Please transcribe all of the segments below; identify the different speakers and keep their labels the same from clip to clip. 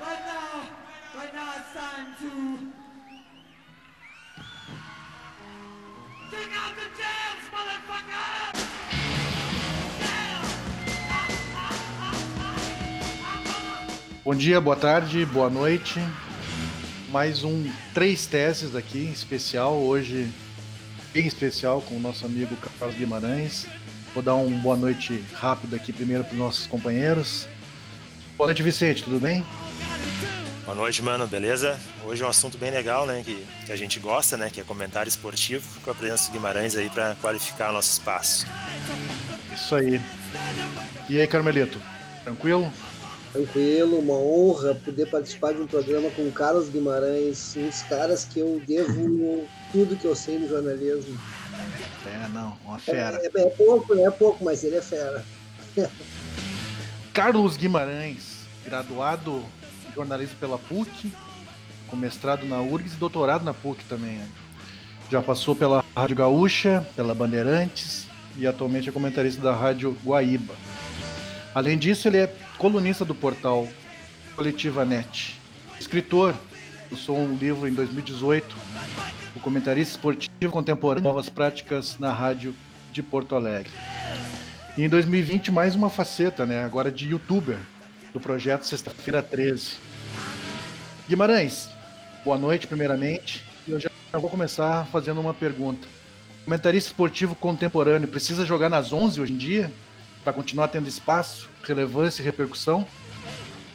Speaker 1: It's time to out the jams, motherfucker!
Speaker 2: Bom dia, boa tarde, boa noite. Mais um Três Teses aqui, especial, hoje bem especial com o nosso amigo Carlos Guimarães. Vou dar um boa noite rápido aqui primeiro para os nossos companheiros. Boa noite, Vicente, tudo bem?
Speaker 3: Boa noite, mano, beleza? Hoje é um assunto bem legal, né, que, que a gente gosta, né, que é comentário esportivo, com a presença do Guimarães aí para qualificar o nosso espaço.
Speaker 2: Isso aí. E aí, Carmelito, tranquilo?
Speaker 4: Tranquilo, uma honra poder participar de um programa com o Carlos Guimarães, um dos caras que eu devo tudo que eu sei no jornalismo.
Speaker 2: É, não, uma fera.
Speaker 4: É, é, é pouco, é pouco, mas ele é fera.
Speaker 2: Carlos Guimarães, graduado jornalismo pela PUC, com mestrado na URGS e doutorado na PUC também. Né? Já passou pela Rádio Gaúcha, pela Bandeirantes e atualmente é comentarista da Rádio Guaíba. Além disso, ele é colunista do portal Coletiva Net. Escritor, lançou um livro em 2018, o comentarista esportivo contemporâneo Novas Práticas na Rádio de Porto Alegre. E em 2020, mais uma faceta, né? Agora de youtuber, do projeto Sexta-feira 13. Guimarães, boa noite, primeiramente. Eu já vou começar fazendo uma pergunta. comentarista esportivo contemporâneo precisa jogar nas 11 hoje em dia? Para continuar tendo espaço, relevância e repercussão?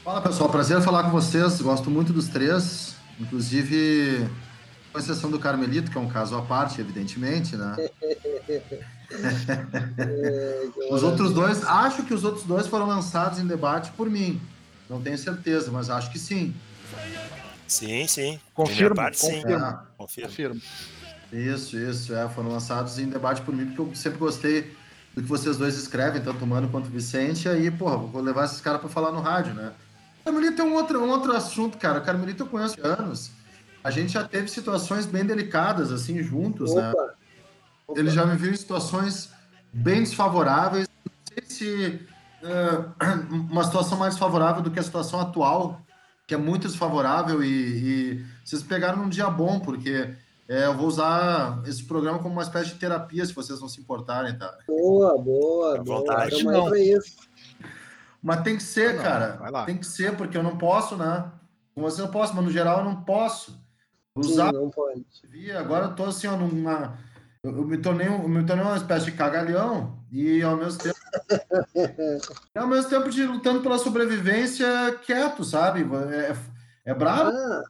Speaker 5: Fala pessoal, prazer falar com vocês. Gosto muito dos três, inclusive com exceção do Carmelito, que é um caso à parte, evidentemente, né? os outros dois, acho que os outros dois foram lançados em debate por mim. Não tenho certeza, mas acho que sim.
Speaker 3: Sim, sim.
Speaker 2: Confirmo,
Speaker 3: parte, sim.
Speaker 2: confirmo.
Speaker 5: É.
Speaker 3: Confirmo.
Speaker 2: Confirmo.
Speaker 5: Isso, isso, é, foram lançados em debate por mim, porque eu sempre gostei do que vocês dois escrevem, tanto o Mano quanto o Vicente, e aí, porra, vou levar esses caras para falar no rádio, né? Carmelito é um outro, um outro assunto, cara. O Carmelito eu conheço há anos. A gente já teve situações bem delicadas, assim, juntos, né?
Speaker 4: Opa, opa.
Speaker 5: Ele já me viu em situações bem desfavoráveis. Não sei se eh, uma situação mais favorável do que a situação atual, que é muito desfavorável, e, e vocês pegaram num dia bom, porque eh, eu vou usar esse programa como uma espécie de terapia, se vocês não se importarem, tá?
Speaker 4: Boa, boa, boa.
Speaker 3: vontade.
Speaker 2: Não.
Speaker 4: pra isso.
Speaker 5: Mas tem que ser,
Speaker 2: não,
Speaker 5: cara.
Speaker 2: vai lá.
Speaker 5: Tem que ser, porque eu não posso, né? Com você eu posso, mas no geral eu não posso.
Speaker 4: Sim,
Speaker 5: Usar
Speaker 4: não pode.
Speaker 5: Vi, agora eu tô assim, ó, numa. Eu, me tornei, um- eu me tornei uma espécie de cagalhão e ao mesmo tempo. E ao mesmo tempo de lutando pela sobrevivência quieto, sabe? É, é brabo,
Speaker 4: Ah,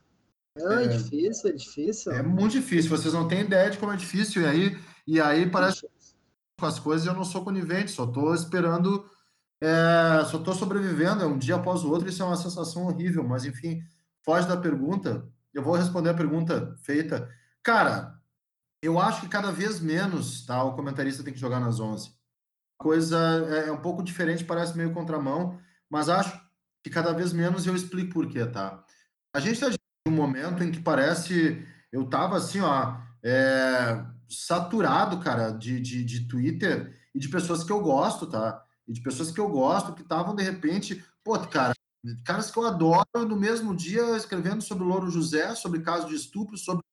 Speaker 4: não, é, difícil, é difícil.
Speaker 5: é muito difícil. Vocês não têm ideia de como é difícil. E aí, e aí parece que com as coisas eu não sou conivente, só tô esperando. é, só tô sobrevivendo, é um dia após o outro, isso é uma sensação horrível, mas enfim, foge da pergunta. Eu vou responder a pergunta feita. Cara, eu acho que cada vez menos, tá? O comentarista tem que jogar nas 11. Coisa é, é um pouco diferente, parece meio contramão, mas acho que cada vez menos eu explico por quê, tá? A gente em um momento em que parece. Eu tava assim, ó, é, saturado, cara, de, de, de Twitter e de pessoas que eu gosto, tá? E de pessoas que eu gosto que estavam, de repente, pô, cara, caras que eu adoro no mesmo dia escrevendo sobre o Louro José, sobre caso de estupro, sobre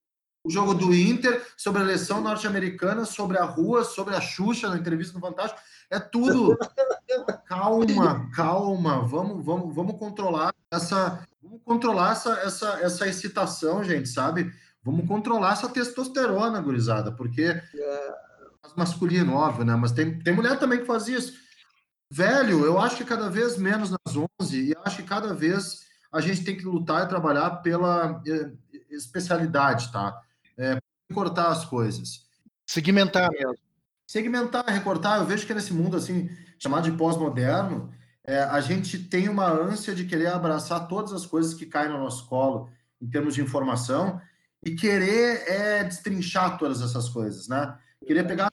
Speaker 5: o jogo do Inter, sobre a eleição norte-americana, sobre a rua, sobre a Xuxa na entrevista no Fantástico. É tudo. calma, calma. Vamos, vamos, vamos controlar essa, vamos controlar essa, essa, essa excitação, gente, sabe? Vamos controlar essa testosterona, gurizada, porque
Speaker 4: É,
Speaker 5: masculino, óbvio, né? Mas tem, tem mulher também que faz isso. Velho, eu acho que cada vez menos nas 11 e acho que cada vez a gente tem que lutar e trabalhar pela eh, especialidade, tá? É, cortar as coisas.
Speaker 2: Segmentar mesmo.
Speaker 5: Segmentar, recortar, eu vejo que nesse mundo assim, chamado de pós-moderno, é, a gente tem uma ânsia de querer abraçar todas as coisas que caem no nosso colo em termos de informação e querer é, destrinchar todas essas coisas, né? Querer pegar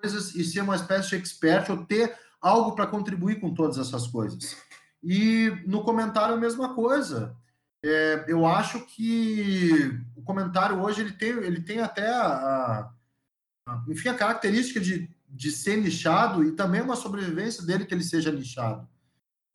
Speaker 5: coisas e ser uma espécie de expert ou ter algo para contribuir com todas essas coisas. E no comentário a mesma coisa. É, eu acho que comentário hoje ele tem, ele tem até a, a- enfim, a característica de, de ser nichado e também uma sobrevivência dele que ele seja nichado.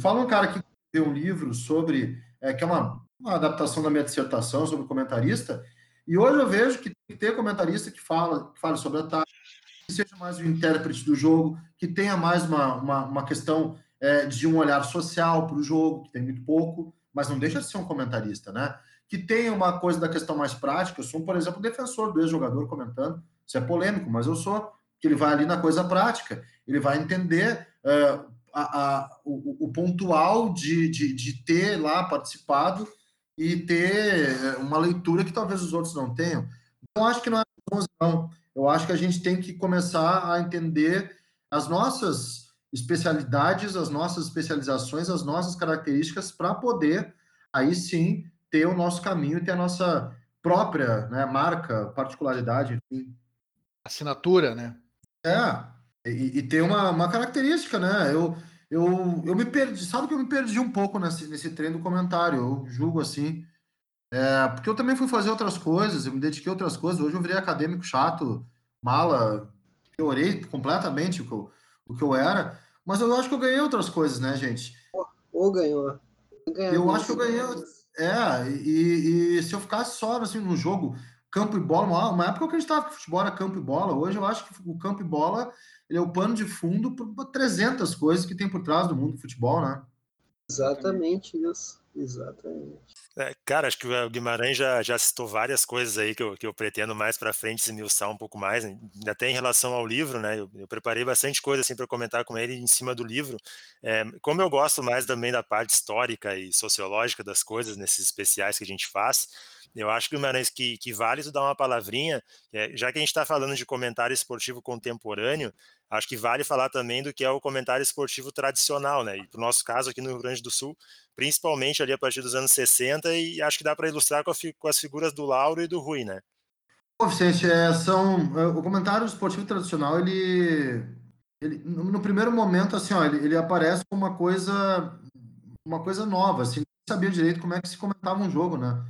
Speaker 5: Fala um cara que escreveu um livro sobre é, que é uma, uma adaptação da minha dissertação sobre comentarista, e hoje eu vejo que tem que ter comentarista que fala, que fala sobre a tática, que seja mais o intérprete do jogo, que tenha mais uma, uma, uma questão é, de um olhar social para o jogo, que tem muito pouco, mas não deixa de ser um comentarista, né? Que tenha uma coisa da questão mais prática. Eu sou, por exemplo, defensor do ex-jogador comentando, isso é polêmico, mas eu sou, que ele vai ali na coisa prática, ele vai entender é, a, a, o, o, pontual de, de, de ter lá participado e ter é, uma leitura que talvez os outros não tenham. Então, acho que não é 11, não. Eu acho que a gente tem que começar a entender as nossas especialidades, as nossas especializações, as nossas características para poder aí sim ter o nosso caminho e ter a nossa própria né, marca, particularidade, enfim.
Speaker 2: Assinatura, né?
Speaker 5: É, e, e ter uma, uma característica, né? Eu, eu, eu me perdi, sabe que eu me perdi um pouco nesse, nesse trem do comentário, eu julgo assim. É, porque eu também fui fazer outras coisas, eu me dediquei a outras coisas. Hoje eu virei acadêmico chato, mala, piorei completamente o que eu, o que eu era. Mas eu acho que eu ganhei outras coisas, né, gente?
Speaker 4: Ou ganhou.
Speaker 5: Eu acho que eu ganhei. É, e, e, se eu ficasse só assim no jogo, campo e bola, uma, uma época eu acreditava que futebol era campo e bola. Hoje eu acho que o campo e bola é o pano de fundo para 300 coisas que tem por trás do mundo do futebol, né?
Speaker 4: Exatamente isso. Exatamente.
Speaker 3: É, cara, acho que o Guimarães já, já citou várias coisas aí que eu, que eu pretendo mais para frente esmiuçar um pouco mais, até em relação ao livro, né? Eu, eu preparei bastante coisa assim para comentar com ele em cima do livro. É, como eu gosto mais também da parte histórica e sociológica das coisas nesses especiais que a gente faz, eu acho Guimarães que, que vale tu dar uma palavrinha, é, já que a gente está falando de comentário esportivo contemporâneo, acho que vale falar também do que é o comentário esportivo tradicional, né? E para o nosso caso aqui no Rio Grande do Sul, principalmente ali a partir dos anos 60, e acho que dá para ilustrar com, a, com, as figuras do Lauro e do Rui, né?
Speaker 5: Bom, Vicente, é, são, é, o comentário esportivo tradicional, ele, ele no, primeiro momento, assim, ó, ele, ele, aparece como uma coisa, uma coisa nova, assim, não sabia direito como é que se comentava um jogo, né?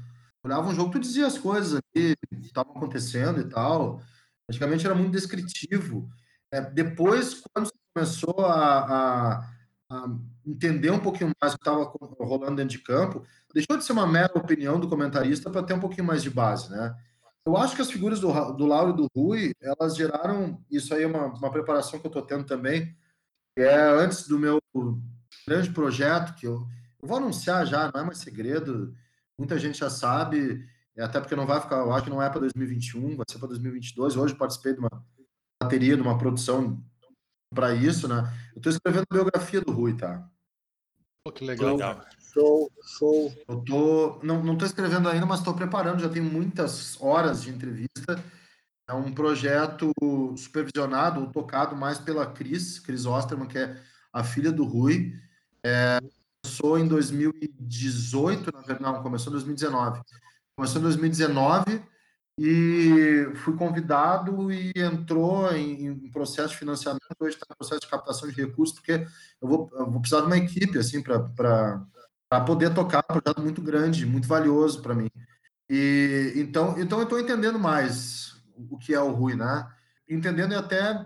Speaker 5: Olhava um jogo, tu dizia as coisas que estavam acontecendo e tal, antigamente era muito descritivo, é, depois, quando começou a, a, a, entender um pouquinho mais o que estava rolando dentro de campo, deixou de ser uma mera opinião do comentarista para ter um pouquinho mais de base, né? Eu acho que as figuras do, do Lauro e do Rui, elas geraram, isso aí é uma, uma preparação que eu estou tendo também, que é antes do meu grande projeto, que eu, eu vou anunciar já, não é mais segredo, muita gente já sabe, até porque não vai ficar, eu acho que não é para 2021, vai ser para 2022. Hoje participei de uma bateria, de uma produção para isso, né? Eu estou escrevendo a biografia do Rui, tá?
Speaker 2: Pô, que legal.
Speaker 4: legal. Show, show.
Speaker 5: Eu tô, não, não tô escrevendo ainda, mas estou preparando, já tenho muitas horas de entrevista. É um projeto supervisionado ou tocado mais pela Cris, Cris Osterman, que é a filha do Rui. É, começou em 2018, na verdade, não, começou em 2019. Começou em 2019 e fui convidado e entrou em, processo de financiamento, hoje está em processo de captação de recursos, porque eu vou, eu vou precisar de uma equipe assim para poder tocar um projeto muito grande, muito valioso para mim. E então, então eu estou entendendo mais o que é o Rui, né? Entendendo e até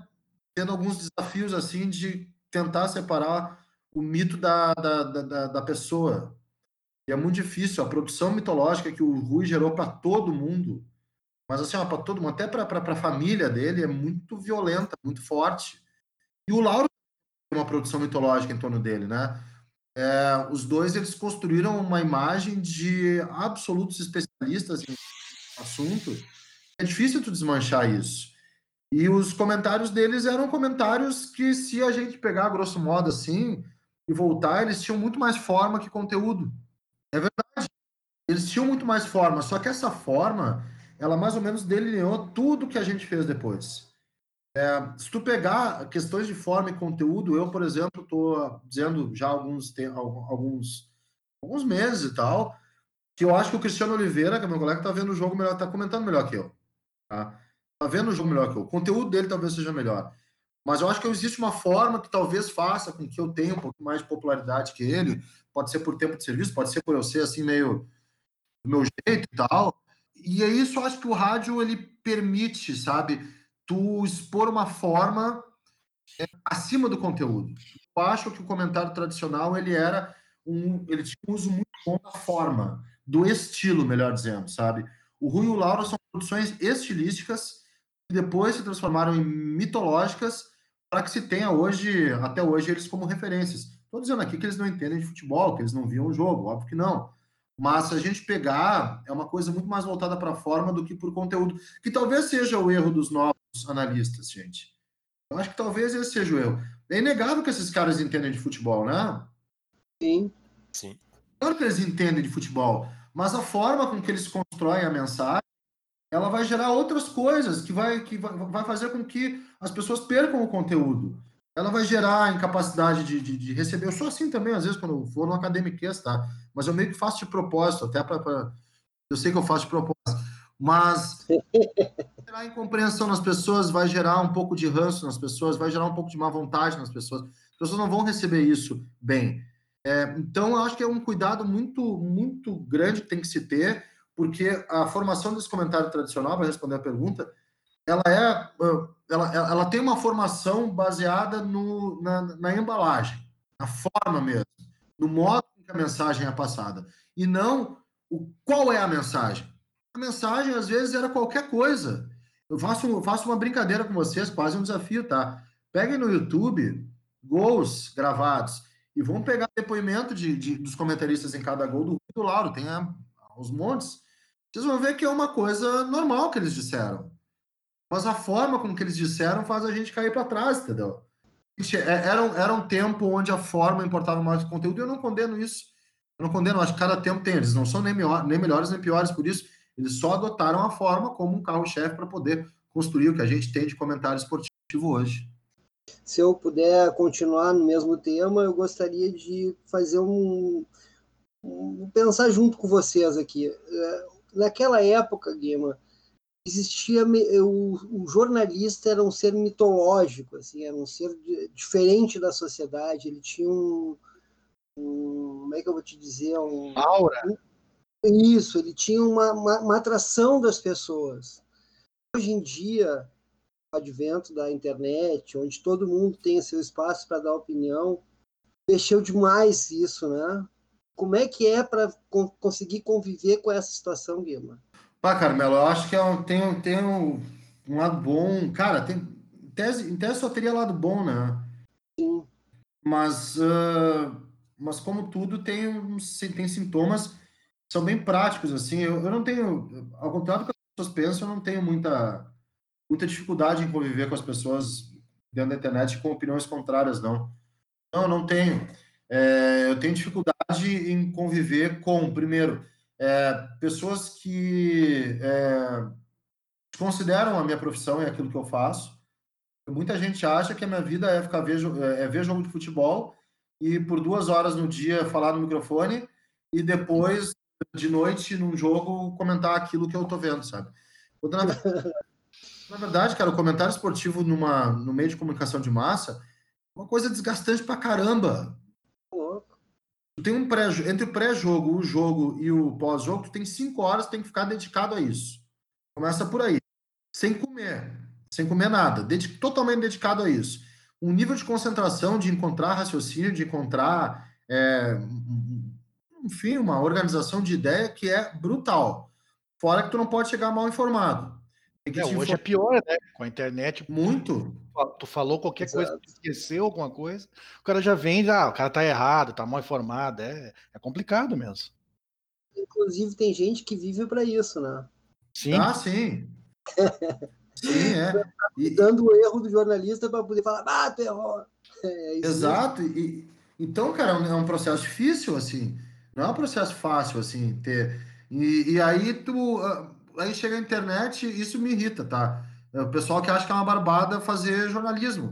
Speaker 5: tendo alguns desafios assim de tentar separar o mito da, da, da, da pessoa. E é muito difícil. A produção mitológica que o Rui gerou para todo mundo mas assim, para todo mundo, até para a família dele, é muito violenta, muito forte. E o Lauro tem uma produção mitológica em torno dele, né? É, os dois eles construíram uma imagem de absolutos especialistas em assunto. É difícil tu desmanchar isso. E os comentários deles eram comentários que, se a gente pegar grosso modo assim e voltar, eles tinham muito mais forma que conteúdo. É verdade. Eles tinham muito mais forma, só que essa forma ela mais ou menos delineou tudo que a gente fez depois. É, se tu pegar questões de forma e conteúdo, eu, por exemplo, estou dizendo já alguns, alguns, alguns meses e tal, que eu acho que o Cristiano Oliveira, que é meu colega, está vendo o jogo melhor, está comentando melhor que eu. Tá? tá vendo o jogo melhor que eu. O conteúdo dele talvez seja melhor. Mas eu acho que existe uma forma que talvez faça com que eu tenha um pouco mais de popularidade que ele. Pode ser por tempo de serviço, pode ser por eu ser assim meio do meu jeito e tal e é isso, acho que o rádio ele permite, sabe, tu expor uma forma é, acima do conteúdo. Eu acho que o comentário tradicional ele era um, ele tinha um uso muito bom da forma, do estilo, melhor dizendo, sabe? O Rui e o Lauro são produções estilísticas que depois se transformaram em mitológicas para que se tenha hoje, até hoje, eles como referências. Estou dizendo aqui que eles não entendem de futebol, que eles não viam o jogo, óbvio que não. Mas se a gente pegar, é uma coisa muito mais voltada para a forma do que por conteúdo, que talvez seja o erro dos novos analistas, gente. Eu acho que talvez esse seja o erro. É inegável que esses caras entendem de futebol, né?
Speaker 4: Sim.
Speaker 3: Sim.
Speaker 5: Claro que eles entendem de futebol, mas a forma com que eles constroem a mensagem, ela vai gerar outras coisas que vai, que vai, vai fazer com que as pessoas percam o conteúdo. Ela vai gerar incapacidade de, de, de receber. Eu sou assim também, às vezes, quando for no academiquez, tá? Mas eu meio que faço de propósito, até para. Eu sei que eu faço de propósito. Mas gerar incompreensão nas pessoas, vai gerar um pouco de ranço nas pessoas, vai gerar um pouco de má vontade nas pessoas. As pessoas não vão receber isso bem. É, então, eu acho que é um cuidado muito, muito grande que tem que se ter, porque a formação desse comentário tradicional, para responder a pergunta, ela é, ela, ela tem uma formação baseada no, na, na embalagem, na forma mesmo, no modo que a mensagem é passada, e não o qual é a mensagem. A mensagem, às vezes, era qualquer coisa. Eu faço, faço uma brincadeira com vocês, quase um desafio, tá? Peguem no YouTube gols gravados e vão pegar depoimento de, de, dos comentaristas em cada gol do, do Lauro, tem os montes. Vocês vão ver que é uma coisa normal que eles disseram. Mas a forma como que eles disseram faz a gente cair para trás, entendeu? É, era um, era um tempo onde a forma importava mais do conteúdo e eu não condeno isso. Eu não condeno, acho que cada tempo tem. Eles não são nem, melhor, nem melhores nem piores por isso. Eles só adotaram a forma como um carro-chefe para poder construir o que a gente tem de comentário esportivo hoje
Speaker 4: se eu puder continuar no mesmo tema, eu gostaria de fazer um, um pensar junto com vocês aqui. É, naquela época, Guima, existia o, o, jornalista era um ser mitológico, assim, era um ser diferente da sociedade. Ele tinha um, um como é que eu vou te dizer, um
Speaker 2: aura.
Speaker 4: Um, isso, ele tinha uma, uma, uma atração das pessoas. Hoje em dia advento da internet, onde todo mundo tem seu espaço para dar opinião, mexeu demais isso, né? Como é que é para conseguir conviver com essa situação, Guilherme?
Speaker 5: Pá, Carmelo, eu acho que é um, tem, um, tem um, um lado bom. Cara, tem, em, tese, em tese só teria lado bom, né?
Speaker 4: Sim.
Speaker 5: Mas, uh, mas como tudo, tem, tem sintomas que são bem práticos, assim. Eu, eu não tenho, ao contrário do que as pessoas pensam, eu não tenho muita muita dificuldade em conviver com as pessoas dentro da internet com opiniões contrárias, não. Não, não tenho. É, eu tenho dificuldade em conviver com, primeiro, é, pessoas que é, consideram a minha profissão e aquilo que eu faço. Muita gente acha que a minha vida é ficar ver, é, é ver jogo de futebol e por duas horas no dia falar no microfone e depois de noite num jogo comentar aquilo que eu tô vendo, sabe? Na verdade, cara, o comentário esportivo numa, no meio de comunicação de massa é uma coisa desgastante pra caramba. Tu tem um pré entre o pré-jogo, o jogo e o pós-jogo, tu tem cinco horas, tem que ficar dedicado a isso. Começa por aí. Sem comer, sem comer nada, dedic totalmente dedicado a isso. Um nível de concentração, de encontrar raciocínio, de encontrar, é, enfim, uma organização de ideia que é brutal. Fora que tu não pode chegar mal informado.
Speaker 2: É, hoje é pior, né? Com a internet.
Speaker 5: Muito.
Speaker 2: Tu falou qualquer Exato. coisa, esqueceu alguma coisa, o cara já vem, ah, o cara tá errado, tá mal informado. É, é complicado mesmo.
Speaker 4: Inclusive, tem gente que vive para isso, né?
Speaker 5: Sim. Ah, sim. sim, é.
Speaker 4: E, dando o erro do jornalista para poder falar, ah, tu errou.
Speaker 5: É Exato. E, então, cara, é um processo difícil, assim. Não é um processo fácil, assim, ter. E, e aí tu ah, aí chega a internet, isso me irrita, tá? É o pessoal que acha que é uma barbada fazer jornalismo.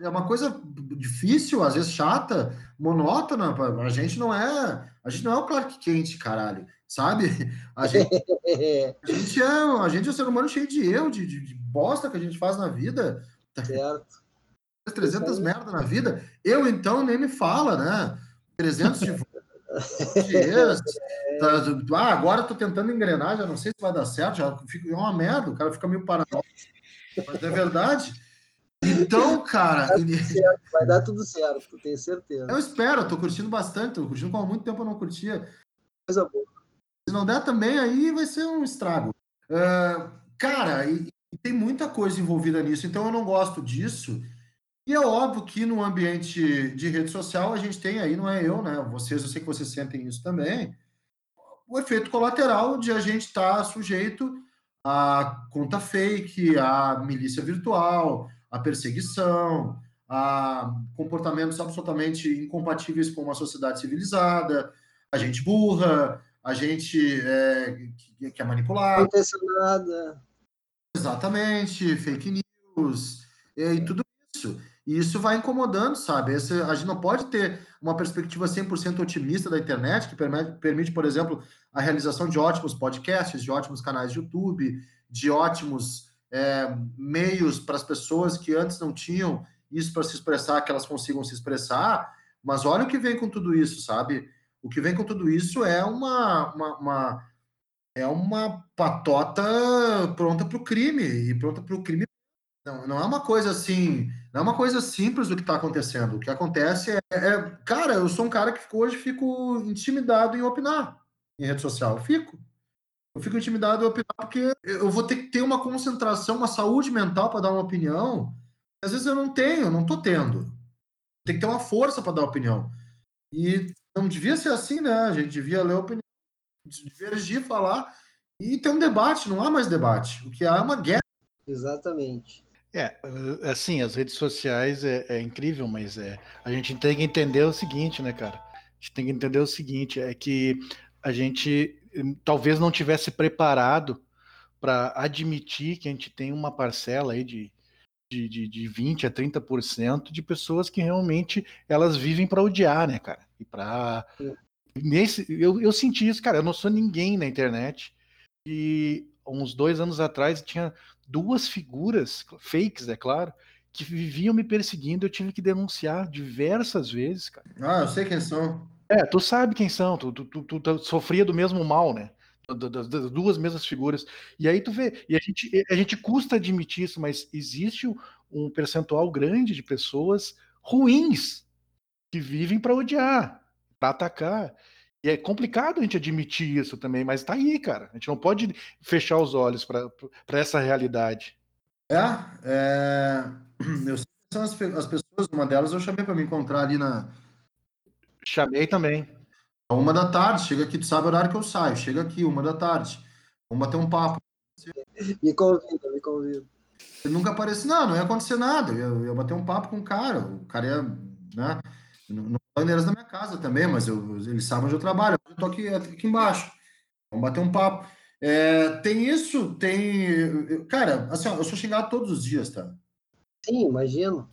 Speaker 5: É uma coisa difícil, às vezes chata, monótona. A gente não é, a gente não é o Clark Kent, caralho, sabe? A gente, a gente é, a gente é um ser humano cheio de erro, de, de, de bosta que a gente faz na vida.
Speaker 4: Certo.
Speaker 5: 300 merda na vida. Eu então nem me fala, né? 300 de Tá, ah, agora tô tentando engrenar, já não sei se vai dar certo, já fica é uma merda, o cara fica meio paranoico. Mas é verdade. Então, cara.
Speaker 4: Vai dar tudo certo, vai dar tudo certo, tenho certeza.
Speaker 5: Eu espero, tô curtindo bastante, tô curtindo como há muito tempo eu não curtia.
Speaker 4: Coisa boa.
Speaker 5: Se não der também, aí vai ser um estrago. Uh, cara, e, e tem muita coisa envolvida nisso, então eu não gosto disso. E é óbvio que no ambiente de rede social a gente tem aí, não é eu, né? Vocês, eu sei que vocês sentem isso também. O efeito colateral de a gente estar tá sujeito a conta fake, a milícia virtual, a perseguição, a comportamentos absolutamente incompatíveis com uma sociedade civilizada, a gente burra, a gente é, que, é manipulada.
Speaker 4: Não acontece nada.
Speaker 5: Exatamente, fake news e, e tudo isso. E isso vai incomodando, sabe? Esse, a gente não pode ter uma perspectiva 100% otimista da internet, que permite, permite, por exemplo, a realização de ótimos podcasts, de ótimos canais de YouTube, de ótimos é, meios para as pessoas que antes não tinham isso para se expressar, que elas consigam se expressar. Mas olha o que vem com tudo isso, sabe? O que vem com tudo isso é uma, uma, uma é uma patota pronta para o crime e pronta para o crime. Não, não é uma coisa assim, é uma coisa simples o que está acontecendo. O que acontece é, é, cara, eu sou um cara que hoje fico intimidado em opinar em rede social. Eu fico. Eu fico intimidado em opinar porque eu vou ter que ter uma concentração, uma saúde mental para dar uma opinião. Às vezes eu não tenho, não estou tendo. Tem que ter uma força para dar opinião. E não devia ser assim, né? A gente devia ler a opinião, divergir, falar e ter um debate. Não há mais debate. O que há é uma guerra.
Speaker 4: Exatamente.
Speaker 2: É, eh, assim, as redes sociais é, é, incrível, mas é, a gente tem que entender o seguinte, né, cara? A gente tem que entender o seguinte, é que a gente hum, talvez não tivesse preparado para admitir que a gente tem uma parcela aí de, de, de, de 20 a 30% de pessoas que realmente elas vivem para odiar, né, cara? E para nesse eu, eu senti isso, cara, eu não sou ninguém na internet. E uns dois anos atrás tinha duas figuras, fakes, é claro, que viviam me perseguindo, eu tive que denunciar diversas vezes, cara.
Speaker 5: Ah, eu sei quem são.
Speaker 2: É, tu sabe quem são, tu, tu, tu, tu sofria do mesmo mal, né? Das, das, duas mesmas figuras. E aí tu vê, e a gente, a gente custa admitir isso, mas existe um percentual grande de pessoas ruins que vivem para odiar, para atacar. E é complicado a gente admitir isso também, mas tá aí, cara. A gente não pode fechar os olhos para essa realidade.
Speaker 5: É, é... eu sei que são as, as pessoas, uma delas eu chamei para me encontrar ali na.
Speaker 2: Chamei também.
Speaker 5: Uma da tarde, chega aqui, tu sabe o horário que eu saio, chega aqui, uma da tarde. Vamos bater um papo.
Speaker 4: Me convida, me convida.
Speaker 5: Ele nunca apareceu, não, não ia acontecer nada. Eu ia, eu ia bater um papo com o cara. O cara ia, né? Não bandeiras da minha casa também, mas eu, eles sabem onde eu trabalho. Eu tô aqui, aqui embaixo. Vamos bater um papo. É, tem isso, tem. Cara, assim, ó, eu sou xingado todos os dias, tá?
Speaker 4: Sim, imagino.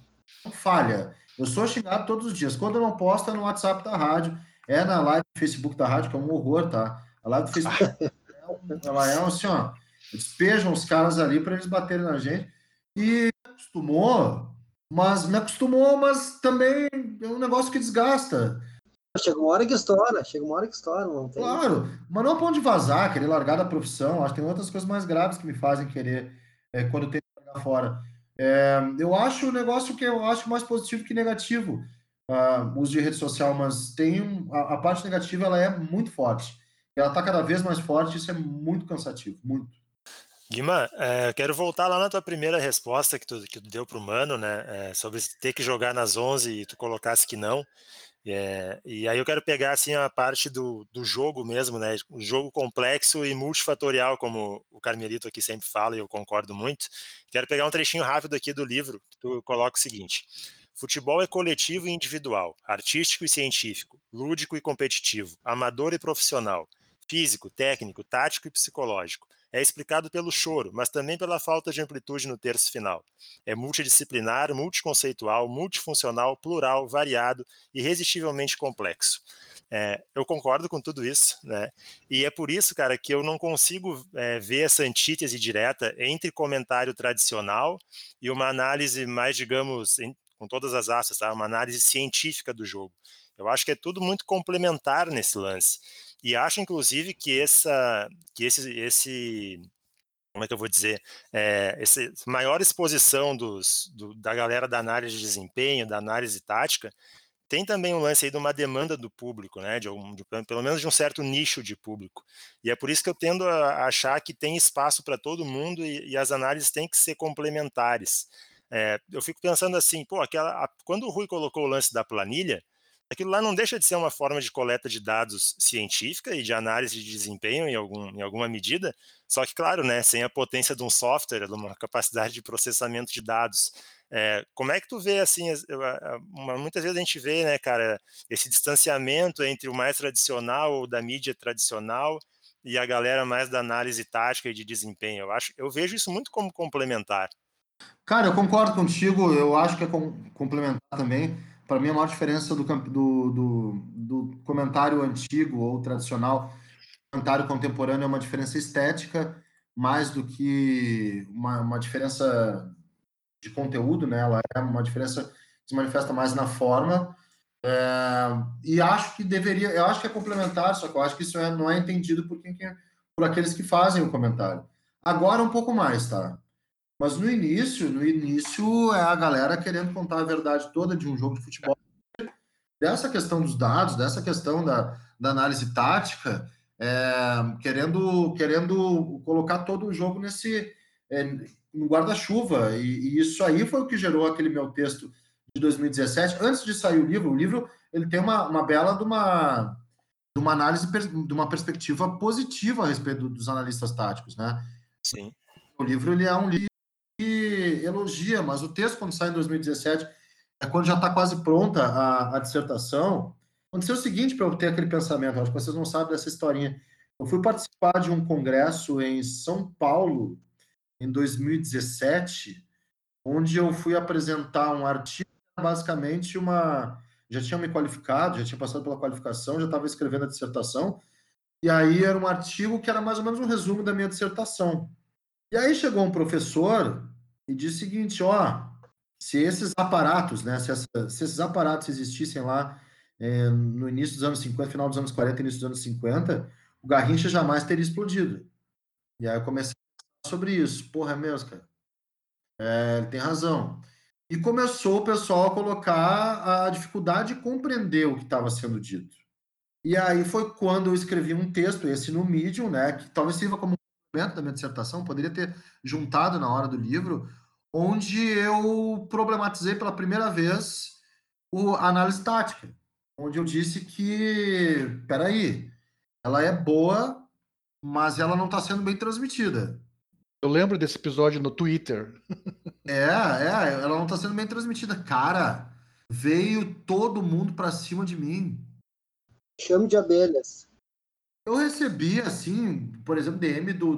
Speaker 5: Falha. Eu sou xingado todos os dias. Quando eu não posto, é no WhatsApp da rádio, é na live do Facebook da rádio, que é um horror, tá? A live do Facebook ela é assim, ó. Despejam os caras ali para eles baterem na gente. E acostumou, mas me acostumou, mas também é um negócio que desgasta.
Speaker 4: Chega uma hora que estoura, chega uma hora que estoura, não tem.
Speaker 5: Claro, mas não é ponto de vazar, querer largar da profissão. Acho que tem outras coisas mais graves que me fazem querer é, quando tenho que largar fora. É, eu acho o negócio que eu acho mais positivo que negativo, uh, uso de rede social, mas tem um, a, a, parte negativa ela é muito forte. Ela está cada vez mais forte, isso é muito cansativo, muito.
Speaker 3: Guima, é, quero voltar lá na tua primeira resposta que tu, que tu deu para o Mano, né, é, sobre ter que jogar nas 11 e tu colocasse que não. É, e aí eu quero pegar assim a parte do, do jogo mesmo, né, o jogo complexo e multifatorial, como o Carmelito aqui sempre fala e eu concordo muito. Quero pegar um trechinho rápido aqui do livro, que tu coloca o seguinte: Futebol é coletivo e individual, artístico e científico, lúdico e competitivo, amador e profissional, físico, técnico, tático e psicológico é explicado pelo choro, mas também pela falta de amplitude no terço final. É multidisciplinar, multiconceitual, multifuncional, plural, variado, irresistivelmente complexo. É, eu concordo com tudo isso, né? E é por isso, cara, que eu não consigo é, ver essa antítese direta entre comentário tradicional e uma análise mais, digamos, em, com todas as asas, tá? Uma análise científica do jogo. Eu acho que é tudo muito complementar nesse lance. E acho, inclusive, que, essa, que esse, esse, como é que eu vou dizer, é, essa maior exposição dos, do, da galera da análise de desempenho, da análise tática, tem também um lance aí de uma demanda do público, né, de, algum, de pelo menos de um certo nicho de público. E é por isso que eu tendo a achar que tem espaço para todo mundo e, e, as análises têm que ser complementares. É, eu fico pensando assim, pô, aquela, a, quando o Rui colocou o lance da planilha, aquilo lá não deixa de ser uma forma de coleta de dados científica e de análise de desempenho em, algum, em alguma medida, só que, claro, né, sem a potência de um software, de uma capacidade de processamento de dados. É, como é que tu vê, assim, uma, muitas vezes a gente vê, né, cara, esse distanciamento entre o mais tradicional ou da mídia tradicional e a galera mais da análise tática e de desempenho. Eu acho, eu vejo isso muito como complementar.
Speaker 5: Cara, eu concordo contigo, eu acho que é complementar também para mim, a maior diferença do, do, do, do, comentário antigo ou tradicional, comentário contemporâneo, é uma diferença estética, mais do que uma, uma diferença de conteúdo, né? Ela é uma diferença que se manifesta mais na forma. É, e acho que deveria, eu acho que é complementar, só que eu acho que isso é, não é entendido por, quem, por aqueles que fazem o comentário. Agora um pouco mais, tá? Mas no início, no início é a galera querendo contar a verdade toda de um jogo de futebol. Dessa questão dos dados, dessa questão da, da análise tática, é, querendo, querendo colocar todo o jogo nesse é, no guarda-chuva. E, e, isso aí foi o que gerou aquele meu texto de 2017. Antes de sair o livro, o livro ele tem uma, uma bela de uma, de uma análise, de uma perspectiva positiva a respeito dos analistas táticos, né?
Speaker 3: Sim.
Speaker 5: O livro ele é um livro elogia, mas o texto, quando sai em 2017, é quando já está quase pronta a, a, dissertação. Aconteceu o seguinte para eu ter aquele pensamento, acho que vocês não sabem dessa historinha. Eu fui participar de um congresso em São Paulo, em 2017, onde eu fui apresentar um artigo, basicamente uma. Já tinha me qualificado, já tinha passado pela qualificação, já estava escrevendo a dissertação, e aí era um artigo que era mais ou menos um resumo da minha dissertação. E aí chegou um professor e disse o seguinte, ó, se esses aparatos, né, se, essa, se esses aparatos existissem lá é, no início dos anos 50, final dos anos 40, início dos anos 50, o Garrincha jamais teria explodido. E aí eu comecei a falar sobre isso. Porra, é mesmo, cara. É, ele tem razão. E começou o pessoal a colocar a dificuldade de compreender o que estava sendo dito. E aí foi quando eu escrevi um texto, esse no Medium, né, que talvez sirva como da minha dissertação, poderia ter juntado na hora do livro, onde eu problematizei pela primeira vez o, a análise tática, onde eu disse que, peraí, ela é boa, mas ela não está sendo bem transmitida.
Speaker 2: Eu lembro desse episódio no Twitter.
Speaker 5: é, é, ela não está sendo bem transmitida. Cara, veio todo mundo para cima de mim.
Speaker 4: Chame de abelhas.
Speaker 5: Eu recebi, assim, por exemplo, DM do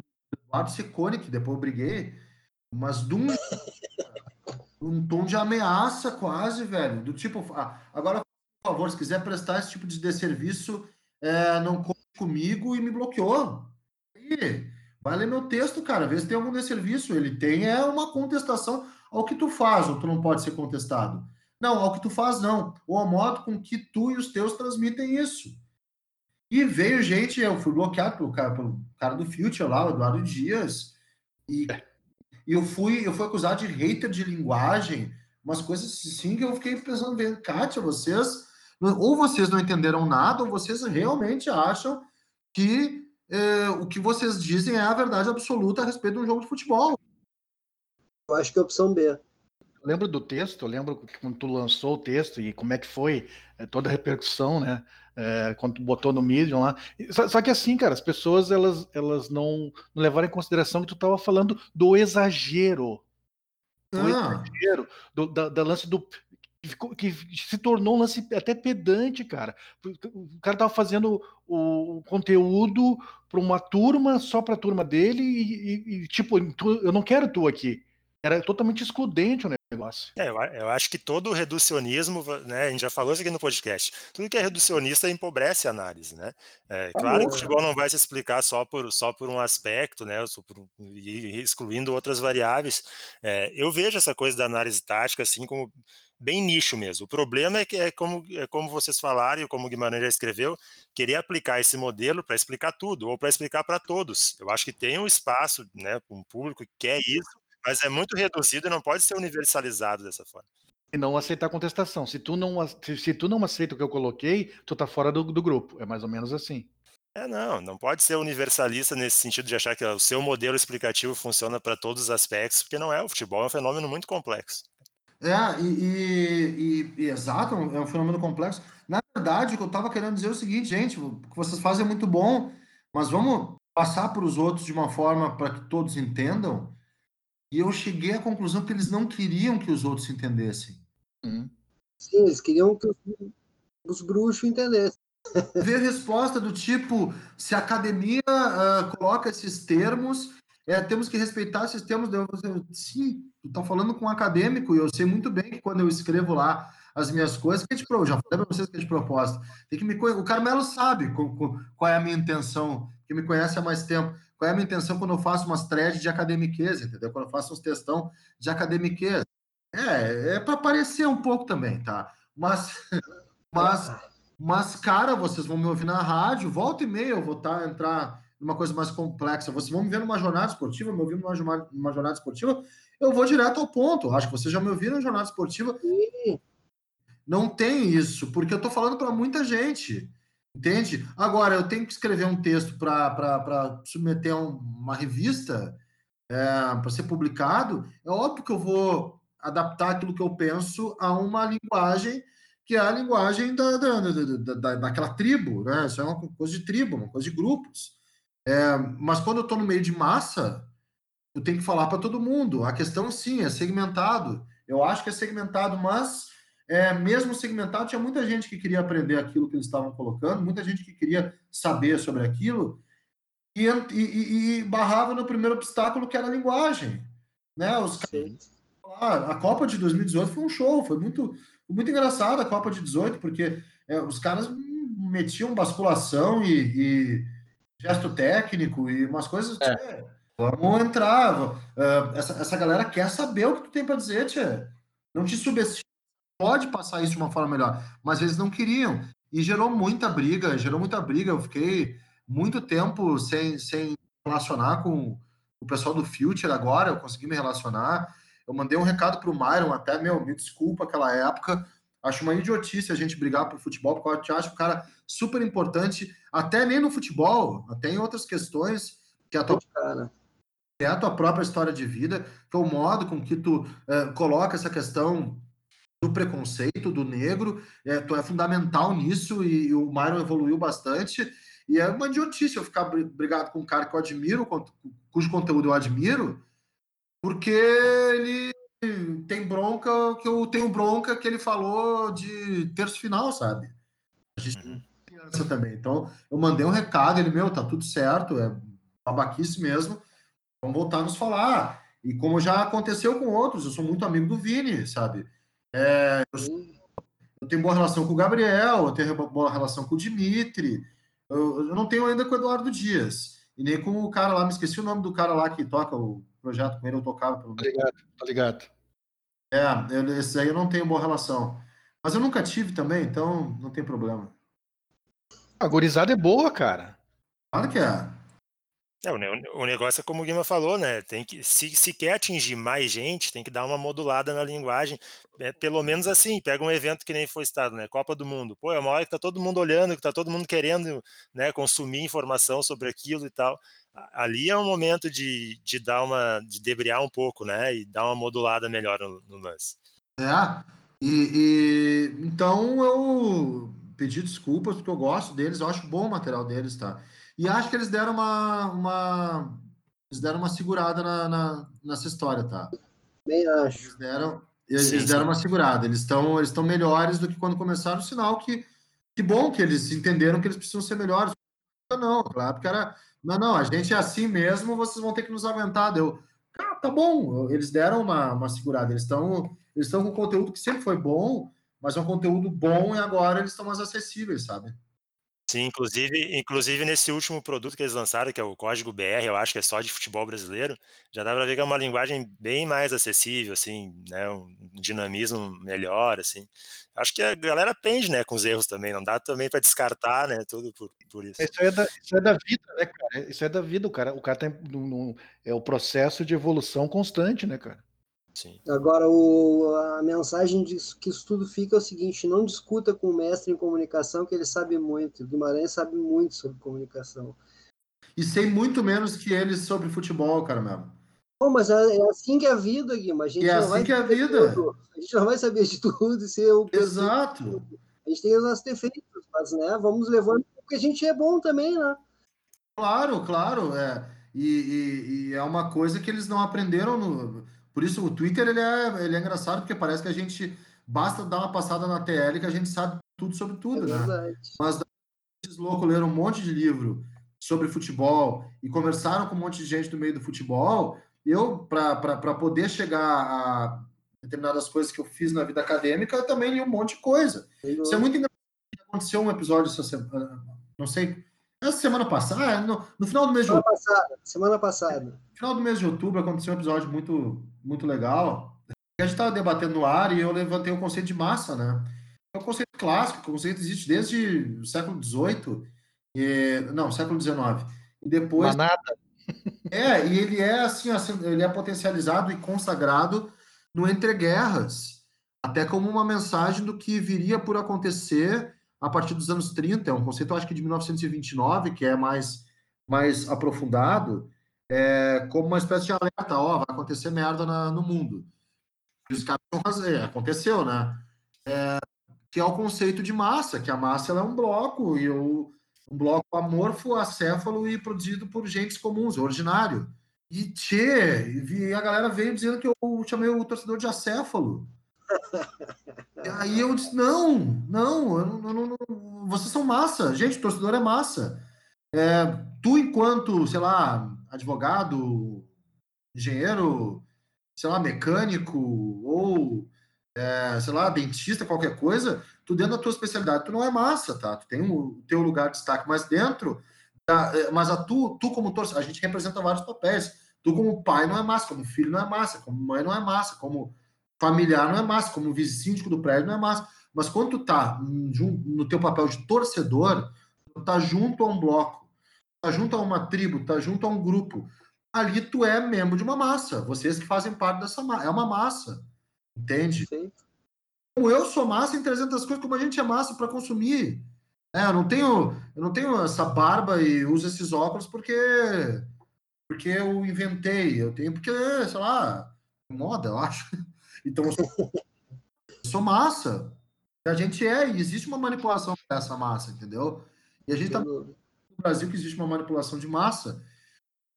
Speaker 5: Secone, que depois eu briguei, mas de um, um tom de ameaça quase, velho. Do tipo, ah, agora, por favor, se quiser prestar esse tipo de desserviço, é, não conte comigo e me bloqueou. Aí, vai ler meu texto, cara, vê se tem algum desserviço. Ele tem é uma contestação ao que tu faz, ou tu não pode ser contestado. Não, ao que tu faz, não. Ou ao modo com que tu e os teus transmitem isso. E veio gente, eu fui bloqueado pelo cara, pelo cara do Future lá, o Eduardo Dias, e, e eu fui eu fui acusado de hater de linguagem, umas coisas assim que eu fiquei pensando, vendo, Kátia, vocês, ou vocês não entenderam nada, ou vocês realmente acham que é, o que vocês dizem é a verdade absoluta a respeito de um jogo de futebol.
Speaker 4: Eu acho que é a opção B
Speaker 2: lembro do texto, lembro quando tu lançou o texto e como é que foi é, toda a repercussão, né? É, quando tu botou no Medium lá. Só, só, que assim, cara, as pessoas elas, elas não, não levaram em consideração que tu estava falando do exagero. Do ah. exagero, do, da, da lance do que, se tornou um lance até pedante, cara. O cara tava fazendo o, o conteúdo para uma turma, só para a turma dele, e, e, e tipo, tu, eu não quero tu aqui. Era totalmente excludente o negócio.
Speaker 3: É, eu, acho que todo reducionismo, né, a gente já falou isso aqui no podcast, tudo que é reducionista empobrece a análise, né? É, tá claro que o futebol não vai se explicar só por, só por um aspecto, né, por, excluindo outras variáveis. É, eu vejo essa coisa da análise tática assim como bem nicho mesmo. O problema é que é como, é como vocês falaram e como o Guimarães já escreveu, querer aplicar esse modelo para explicar tudo ou para explicar para todos. Eu acho que tem um espaço, né, um público que quer isso, mas é muito reduzido e não pode ser universalizado dessa forma.
Speaker 2: E não aceitar contestação. Se tu não, se, se tu não aceita o que eu coloquei, tu tá fora do, do grupo. É mais ou menos assim.
Speaker 3: É, não, não pode ser universalista nesse sentido de achar que o seu modelo explicativo funciona para todos os aspectos, porque não é. O futebol é um fenômeno muito complexo.
Speaker 5: É, e, e, e, exato, é um fenômeno complexo. Na verdade, o que eu estava querendo dizer é o seguinte, gente, o que vocês fazem é muito bom, mas vamos passar para os outros de uma forma para que todos entendam. E eu cheguei à conclusão que eles não queriam que os outros entendessem.
Speaker 4: Uhum. Sim, eles queriam que os bruxos entendessem.
Speaker 5: Ver a resposta do tipo, se a academia uh, coloca esses termos, é, temos que respeitar esses termos. Eu, sim, tu tá falando com um acadêmico, e eu sei muito bem que quando eu escrevo lá as minhas coisas, que é de, já falei para vocês que é de proposta. Tem que me, o Carmelo sabe qual, qual é a minha intenção, que me conhece há mais tempo. Qual é a minha intenção quando eu faço umas threads de academiqueza, entendeu? Quando eu faço uns textão de academiqueza. É, é para parecer um pouco também, tá? Mas, mas, mas, cara, vocês vão me ouvir na rádio, volta e meia eu vou tá, entrar numa coisa mais complexa. Vocês vão me ver numa jornada esportiva, me ouvir numa, numa jornada esportiva, eu vou direto ao ponto. Acho que vocês já me ouviram na jornada esportiva. Não tem isso, porque eu tô falando para muita gente. Entende? Agora, eu tenho que escrever um texto para submeter a uma revista é, para ser publicado. É óbvio que eu vou adaptar aquilo que eu penso a uma linguagem que é a linguagem da, da, da, da, daquela tribo, né? Isso é uma coisa de tribo, uma coisa de grupos. É, mas quando eu estou no meio de massa, eu tenho que falar para todo mundo. A questão, sim, é segmentado. Eu acho que é segmentado, mas é, mesmo segmentado, tinha muita gente que queria aprender aquilo que eles estavam colocando, muita gente que queria saber sobre aquilo, e, e, e barrava no primeiro obstáculo, que era a linguagem. Né? Os caras a Copa de 2018 foi um show, foi muito, muito engraçado a Copa de 18, porque é, os caras metiam basculação e, e, gesto técnico e umas coisas. É. Tchê, vamos entrar. Uh, essa, essa galera quer saber o que tu tem para dizer, tia. Não te subestima. Pode passar isso de uma forma melhor, mas eles não queriam. E gerou muita briga, gerou muita briga. Eu fiquei muito tempo sem, sem relacionar com o pessoal do Future agora, eu consegui me relacionar. Eu mandei um recado para o Myron, até, meu, me desculpa aquela época. Acho uma idiotice a gente brigar por futebol, porque eu acho o cara super importante, até nem no futebol, até em outras questões, que a tua, cara. é a tua própria história de vida, que é o modo com que tu é, coloca essa questão do preconceito do negro, é, tu é fundamental nisso e, e o Myron evoluiu bastante. E é uma idiotice eu ficar brigado com um cara que eu admiro, cujo conteúdo eu admiro, porque ele tem bronca que eu tenho bronca que ele falou de terço final, sabe? A gente uhum. tem criança também. Então, eu mandei um recado, ele, meu, tá tudo certo, é babaquice mesmo, vamos voltar a nos falar. E como já aconteceu com outros, eu sou muito amigo do Vini, sabe? É, eu, sou, eu, tenho boa relação com o Gabriel, eu tenho boa relação com o Dimitri, eu, eu não tenho ainda com o Eduardo Dias, e nem com o cara lá, me esqueci o nome do cara lá que toca o projeto com ele, eu tocava. Pelo...
Speaker 2: Tá ligado, tá ligado.
Speaker 5: É, eu, esse aí eu não tenho boa relação. Mas eu nunca tive também, então não tem problema.
Speaker 2: A gorizada é boa, cara.
Speaker 5: Claro que é.
Speaker 3: É, o negócio é como o Guima falou, né? Tem que, se, se quer atingir mais gente, tem que dar uma modulada na linguagem. É, pelo menos assim, pega um evento que nem foi estado, né? Copa do Mundo. Pô, é uma hora que tá todo mundo olhando, que tá todo mundo querendo né, consumir informação sobre aquilo e tal. Ali é um momento de, de dar uma. de debriar um pouco, né? E dar uma modulada melhor no, no lance.
Speaker 5: É. E, e então eu pedi desculpas, porque eu gosto deles, eu acho bom o material deles, tá? E acho que eles deram uma. uma eles deram uma segurada na, na nessa história, tá?
Speaker 4: Bem acho.
Speaker 5: Eles deram, eles, sim, deram sim. uma segurada. Eles estão eles melhores do que quando começaram, sinal que. Que bom que eles entenderam que eles precisam ser melhores. Não, claro, porque era. Não, não, a gente é assim mesmo, vocês vão ter que nos aguentar. Deu. Cara, tá bom. Eles deram uma, uma segurada. Eles estão eles estão com conteúdo que sempre foi bom, mas é um conteúdo bom e agora eles estão mais acessíveis, sabe?
Speaker 3: Sim, inclusive, inclusive nesse último produto que eles lançaram, que é o Código BR, eu acho que é só de futebol brasileiro, já dá para ver que é uma linguagem bem mais acessível, assim, né, um dinamismo melhor, assim. Acho que a galera aprende, né, com os erros também, não dá também para descartar, né, tudo por, por isso.
Speaker 2: Isso é, da, isso é da vida, né, cara? Isso é da vida, o cara, o cara tem um, é o processo de evolução constante, né, cara?
Speaker 3: Sim.
Speaker 4: Agora, o, a mensagem de que isso tudo fica é o seguinte: não discuta com o mestre em comunicação, que ele sabe muito. O Guimarães sabe muito sobre comunicação.
Speaker 5: E sei muito menos que ele sobre futebol, cara mesmo.
Speaker 4: Bom, mas é, é assim que é a vida, Guima. A gente
Speaker 5: é assim
Speaker 4: vai
Speaker 5: que é a vida.
Speaker 4: tudo. A gente não vai saber de tudo e ser o
Speaker 5: Exato.
Speaker 4: A gente tem os nossos defeitos, mas né, vamos levando porque a gente é bom também, né?
Speaker 5: Claro, claro. É. E, e, e é uma coisa que eles não aprenderam no por isso o Twitter ele é, ele é engraçado porque parece que a gente basta dar uma passada na TL que a gente sabe tudo sobre tudo,
Speaker 4: É
Speaker 5: né? Mas esses loucos leram um monte de livro sobre futebol e conversaram com um monte de gente do meio do futebol. Eu, para poder chegar a determinadas coisas que eu fiz na vida acadêmica, eu também li um monte de coisa. Isso é muito engraçado. Aconteceu um episódio essa semana, não sei, essa semana passada, no, no final do mês de
Speaker 4: Semana passada, semana passada.
Speaker 5: no final do mês de outubro aconteceu um episódio muito, muito legal. A gente estava debatendo no ar e eu levantei o conceito de massa, né? É um conceito clássico, o conceito existe desde o século XVIII, e, não, século XIX. E depois.
Speaker 2: Manada.
Speaker 5: É, e ele é assim, assim, ele é potencializado e consagrado no entreguerras, até como uma mensagem do que viria por acontecer a partir dos anos 30. É um conceito, acho que de 1929, que é mais, mais aprofundado, é, como uma espécie de alerta, ó, vai acontecer merda na, no mundo. E os caras vão fazer, aconteceu, né? É, que é o conceito de massa, que a massa é um bloco, e o, um bloco amorfo, acéfalo e produzido por gentes comuns, ordinário. E tchê, e a galera veio dizendo que eu chamei o torcedor de acéfalo. Aí eu disse, não, não, eu vocês são massa. Gente, torcedor é massa. É, tu, enquanto, sei lá, advogado, engenheiro, sei lá, mecânico, ou, é, sei lá, dentista, qualquer coisa, tu dentro da tua especialidade, tu não é massa, tá? Tu tem o teu lugar de destaque, mas dentro, da, mas a tu, tu como torcedor, a gente representa vários papéis. Tu como pai não é massa, como filho não é massa, como mãe não é massa, como familiar não é massa, como vice-síndico do prédio não é massa. Mas quando tu tá no teu papel de torcedor, tu tá junto a um bloco, tá junto a uma tribo, tá junto a um grupo. Ali tu é membro de uma massa. Vocês que fazem parte dessa massa. É uma massa. Entende?
Speaker 4: Perfeito.
Speaker 5: Como eu sou massa em 300 coisas, como a gente é massa para consumir. É, eu não tenho, eu não tenho essa barba e uso esses óculos porque porque eu inventei. Eu tenho porque, sei lá, moda, eu acho. Então eu sou, eu sou massa. A gente é, e existe uma manipulação dessa massa, entendeu? E a gente tá no Brasil que existe uma manipulação de massa.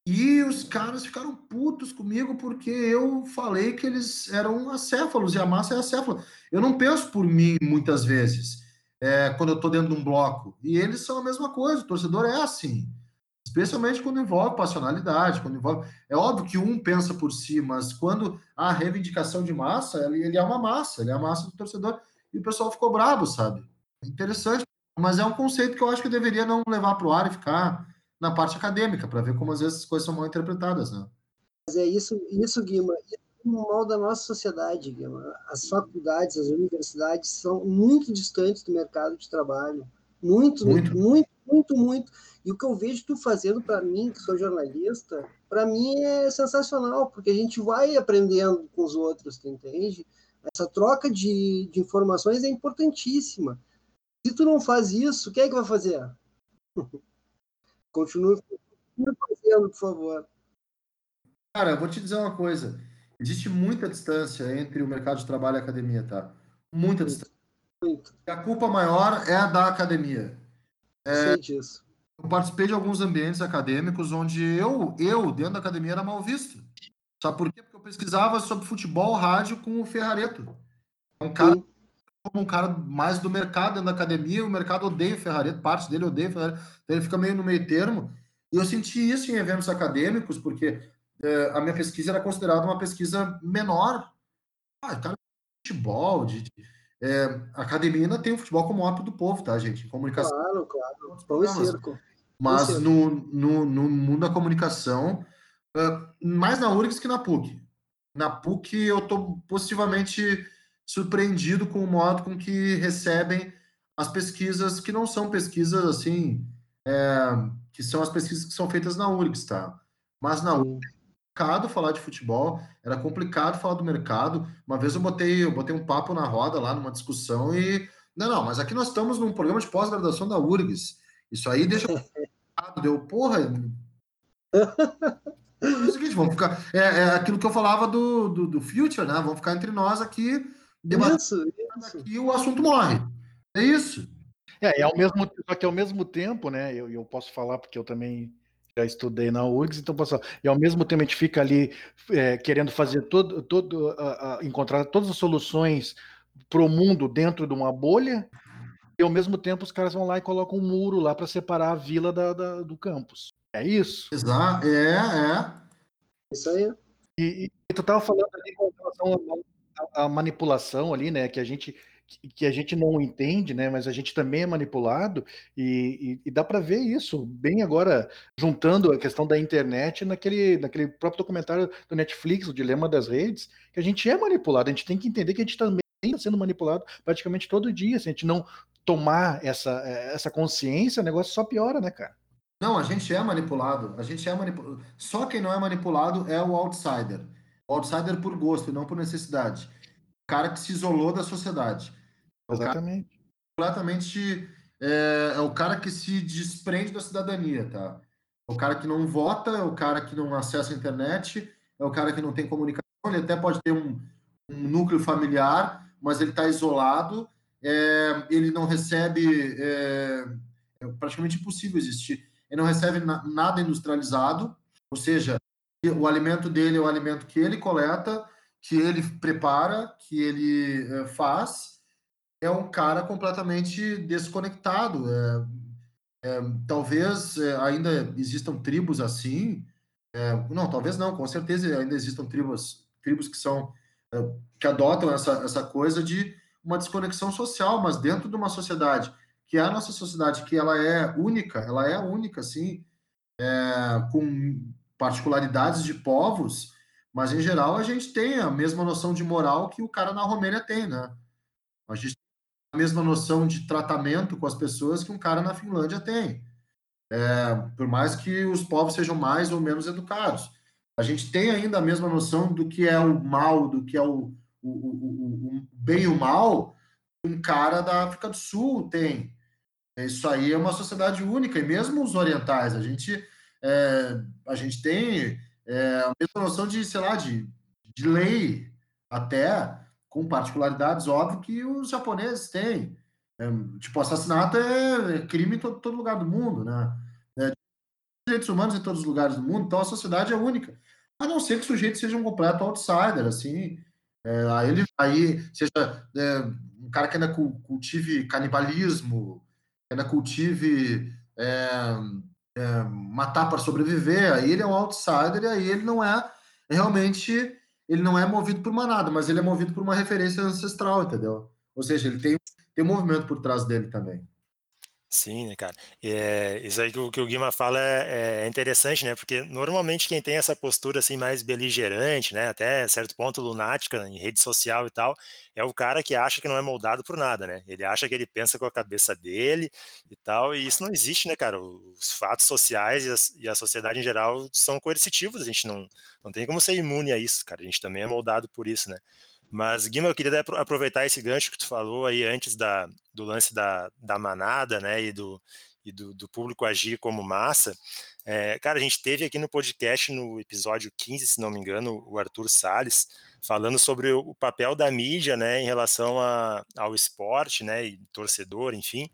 Speaker 5: E os caras ficaram putos comigo porque eu falei que eles eram acéfalos e a massa é acéfala. Eu não penso por mim muitas vezes, é, quando eu estou dentro de um bloco. E eles são a mesma coisa, o torcedor é assim. Especialmente quando envolve passionalidade, quando envolve. É óbvio que um pensa por si, mas quando há reivindicação de massa, ele, ele é uma massa, ele é a massa do torcedor. E o pessoal ficou bravo, sabe? Interessante. Mas é um conceito que eu acho que eu deveria não levar para o ar e ficar na parte acadêmica, para ver como às vezes as coisas são mal interpretadas, né?
Speaker 4: Mas é isso, isso Guima, é o mal da nossa sociedade, Guima. As faculdades, as universidades são muito distantes do mercado de trabalho. Muito, muito, muito, muito, muito. E o que eu vejo tu fazendo para mim, que sou jornalista, para mim é sensacional, porque a gente vai aprendendo com os outros, tu entende? Essa troca de, de informações é importantíssima. Se tu não faz isso, quem é que vai fazer? Continue, fazendo, por favor.
Speaker 5: Cara, eu vou te dizer uma coisa. Existe muita distância entre o mercado de trabalho e a academia, tá? Muita distância.
Speaker 4: Muito.
Speaker 5: A culpa maior é a da academia.
Speaker 4: É, Sei disso.
Speaker 5: Eu participei de alguns ambientes acadêmicos onde eu, eu, dentro da academia, era mal visto. Sabe por quê? Porque eu pesquisava sobre futebol, rádio com o Ferrareto. Um cara, como um cara mais do mercado dentro da academia, o mercado odeia o Ferrareto, parte dele odeia o Ferrareto, então ele fica meio no meio termo. E eu senti isso em eventos acadêmicos, porque é, a minha pesquisa era considerada uma pesquisa menor. Ah, cara, de futebol, de, de é, a academia ainda tem o futebol como ópio do povo, tá, gente? Comunicação.
Speaker 4: Claro, claro. Pão e circo.
Speaker 5: Mas no, no, no mundo da comunicação, uh, mais na URGS que na PUC. Na PUC eu estou positivamente surpreendido com o modo com que recebem as pesquisas que não são pesquisas assim, é, que são as pesquisas que são feitas na URGS, tá? Mas na URGS complicado falar de futebol, era complicado falar do mercado. Uma vez eu botei, eu botei um papo na roda lá numa discussão e não, não, mas aqui nós estamos num programa de pós-graduação da URGS. Isso aí deixa deu porra. É o seguinte, vamos ficar. É, é, aquilo que eu falava do, do, do Future, né? Vamos ficar entre nós aqui.
Speaker 4: Isso, isso.
Speaker 5: E o assunto morre. É isso.
Speaker 2: É, é ao mesmo, só que ao mesmo tempo, né? Eu, eu posso falar porque eu também já estudei na URGS, então posso falar. E ao mesmo tempo a gente fica ali é, querendo fazer todo, todo uh, uh, encontrar todas as soluções para o mundo dentro de uma bolha, e ao mesmo tempo os caras vão lá e colocam um muro lá para separar a vila da, da, do campus. É isso?
Speaker 5: Exato, é, é.
Speaker 4: Isso aí.
Speaker 2: E, e tu estava falando ali com relação à manipulação ali, né? Que a gente que a gente não entende, né? Mas a gente também é manipulado e, e, e dá para ver isso bem agora juntando a questão da internet naquele, naquele próprio documentário do Netflix, o Dilema das Redes, que a gente é manipulado. A gente tem que entender que a gente também está sendo manipulado praticamente todo dia. Se a gente não tomar essa, essa consciência, o negócio só piora, né, cara?
Speaker 5: Não, a gente é manipulado. A gente é manipulado. Só quem não é manipulado é o outsider. O outsider por gosto e não por necessidade. O cara que se isolou da sociedade.
Speaker 2: Exatamente.
Speaker 5: completamente. É, é, o cara que se desprende da cidadania, tá? É o cara que não vota, é o cara que não acessa a internet, é o cara que não tem comunicação. Ele até pode ter um, um núcleo familiar, mas ele está isolado, é, ele não recebe. É, é, praticamente impossível existir. Ele não recebe na, nada industrializado, ou seja, o alimento dele é o alimento que ele coleta, que ele prepara, que ele é, faz é um cara completamente desconectado. É, é, talvez é, ainda existam tribos assim. É, não, talvez não, com certeza ainda existam tribos, tribos que são é, que adotam essa, essa coisa de uma desconexão social, mas dentro de uma sociedade que é a nossa sociedade, que ela é única, ela é única, sim, é, com particularidades de povos, mas em geral a gente tem a mesma noção de moral que o cara na Romênia tem, né? A gente a mesma noção de tratamento com as pessoas que um cara na Finlândia tem. É, por mais que os povos sejam mais ou menos educados. A gente tem ainda a mesma noção do que é o mal, do que é o, o, o, o bem e o mal, um cara da África do Sul tem. Isso aí é uma sociedade única, e mesmo os orientais, a gente, é, a gente tem é, a mesma noção de, sei lá, de, de lei, até, com particularidades, óbvio, que os japoneses têm. É, tipo, assassinato é crime em todo, todo lugar do mundo, né? É, direitos humanos em todos os lugares do mundo, então a sociedade é única. A não ser que o sujeito seja um completo outsider, assim, é, aí ele aí seja é, um cara que ainda cultive canibalismo, que ainda cultive é, é, matar para sobreviver, aí ele é um outsider e aí ele não é realmente ele não é movido por manada, mas ele é movido por uma referência ancestral, entendeu? Ou seja, ele tem, tem um movimento por trás dele também.
Speaker 3: Sim, né, cara? É, isso aí que o, que o Guima fala é, é, interessante, né? Porque normalmente quem tem essa postura assim mais beligerante, né? Até certo ponto lunática em rede social e tal, é o cara que acha que não é moldado por nada, né? Ele acha que ele pensa com a cabeça dele e tal, e isso não existe, né, cara? Os fatos sociais e a, e a sociedade em geral são coercitivos, a gente não, não tem como ser imune a isso, cara. A gente também é moldado por isso, né? Mas, Guima, eu queria aproveitar esse gancho que tu falou aí antes da, do lance da, da manada, né, e, do, e do, do público agir como massa. É, cara, a gente teve aqui no podcast, no episódio 15, se não me engano, o Arthur Salles, falando sobre o papel da mídia, né, em relação a, ao esporte, né, e torcedor, enfim.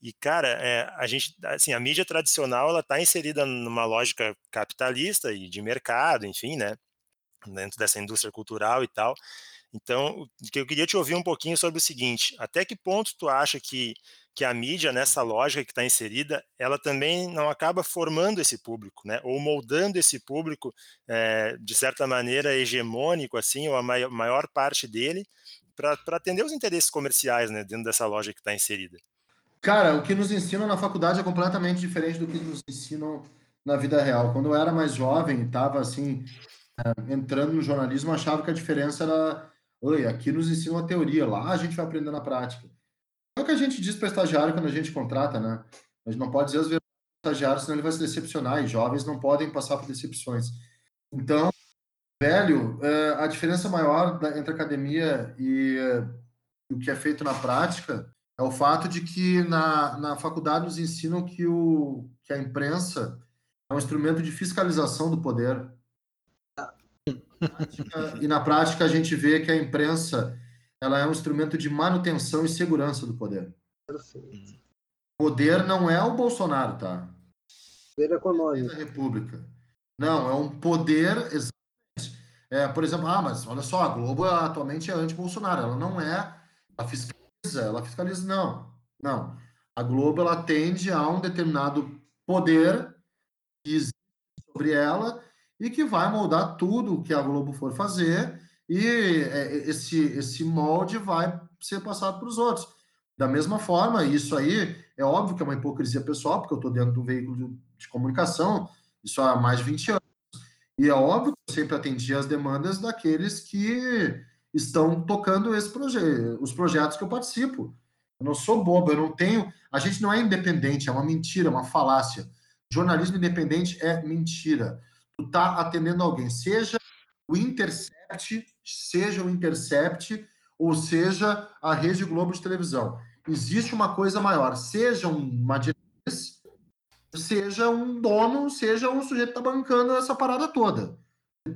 Speaker 3: E, cara, é, a gente, assim, a mídia tradicional, ela está inserida numa lógica capitalista e de mercado, enfim, né, dentro dessa indústria cultural e tal. Então, eu queria te ouvir um pouquinho sobre o seguinte: até que ponto tu acha que, que a mídia, nessa lógica que está inserida, ela também não acaba formando esse público, né? Ou moldando esse público, é, de certa maneira, hegemônico, assim, ou a maior, maior parte dele, para atender os interesses comerciais né, dentro dessa loja que está inserida.
Speaker 5: Cara, o que nos ensinam na faculdade é completamente diferente do que nos ensinam na vida real. Quando eu era mais jovem, estava assim, entrando no jornalismo, achava que a diferença era, oi, aqui nos ensinam a teoria, lá a gente vai aprender na prática. É o que a gente diz para estagiário quando a gente contrata, né? A gente não pode dizer as verdades para estagiário, senão ele vai se decepcionar, e jovens não podem passar por decepções. Então, velho, é, a diferença maior entre academia e o que é feito na prática é o fato de que na, na faculdade nos ensinam que, o, que a imprensa é um instrumento de fiscalização do poder. E na prática a gente vê que a imprensa ela é um instrumento de manutenção e segurança do poder. Perfeito. Poder não é o Bolsonaro, tá?
Speaker 4: Poder econômico.
Speaker 5: Da República. Não, é um poder exatamente. É, por exemplo, ah, mas olha só, a Globo atualmente é anti-Bolsonaro. Ela não é. Ela fiscaliza, ela fiscaliza. Não, não. A Globo ela tende a um determinado poder que existe sobre ela e que vai moldar tudo o que a Globo for fazer e é, esse, esse molde vai ser passado para os outros. Da mesma forma, isso aí é óbvio que é uma hipocrisia pessoal, porque eu estou dentro do veículo de comunicação, isso há mais de 20 anos. E é óbvio que eu sempre atendi as demandas daqueles que estão tocando esse proje os projetos que eu participo. Eu não sou bobo, eu não tenho. A gente não é independente, é uma mentira, uma falácia. Jornalismo independente é mentira. Está atendendo alguém, seja o Intercept, seja o Intercept, ou seja a Rede Globo de televisão. Existe uma coisa maior, seja uma diretriz, seja um dono, seja um sujeito que está bancando essa parada toda.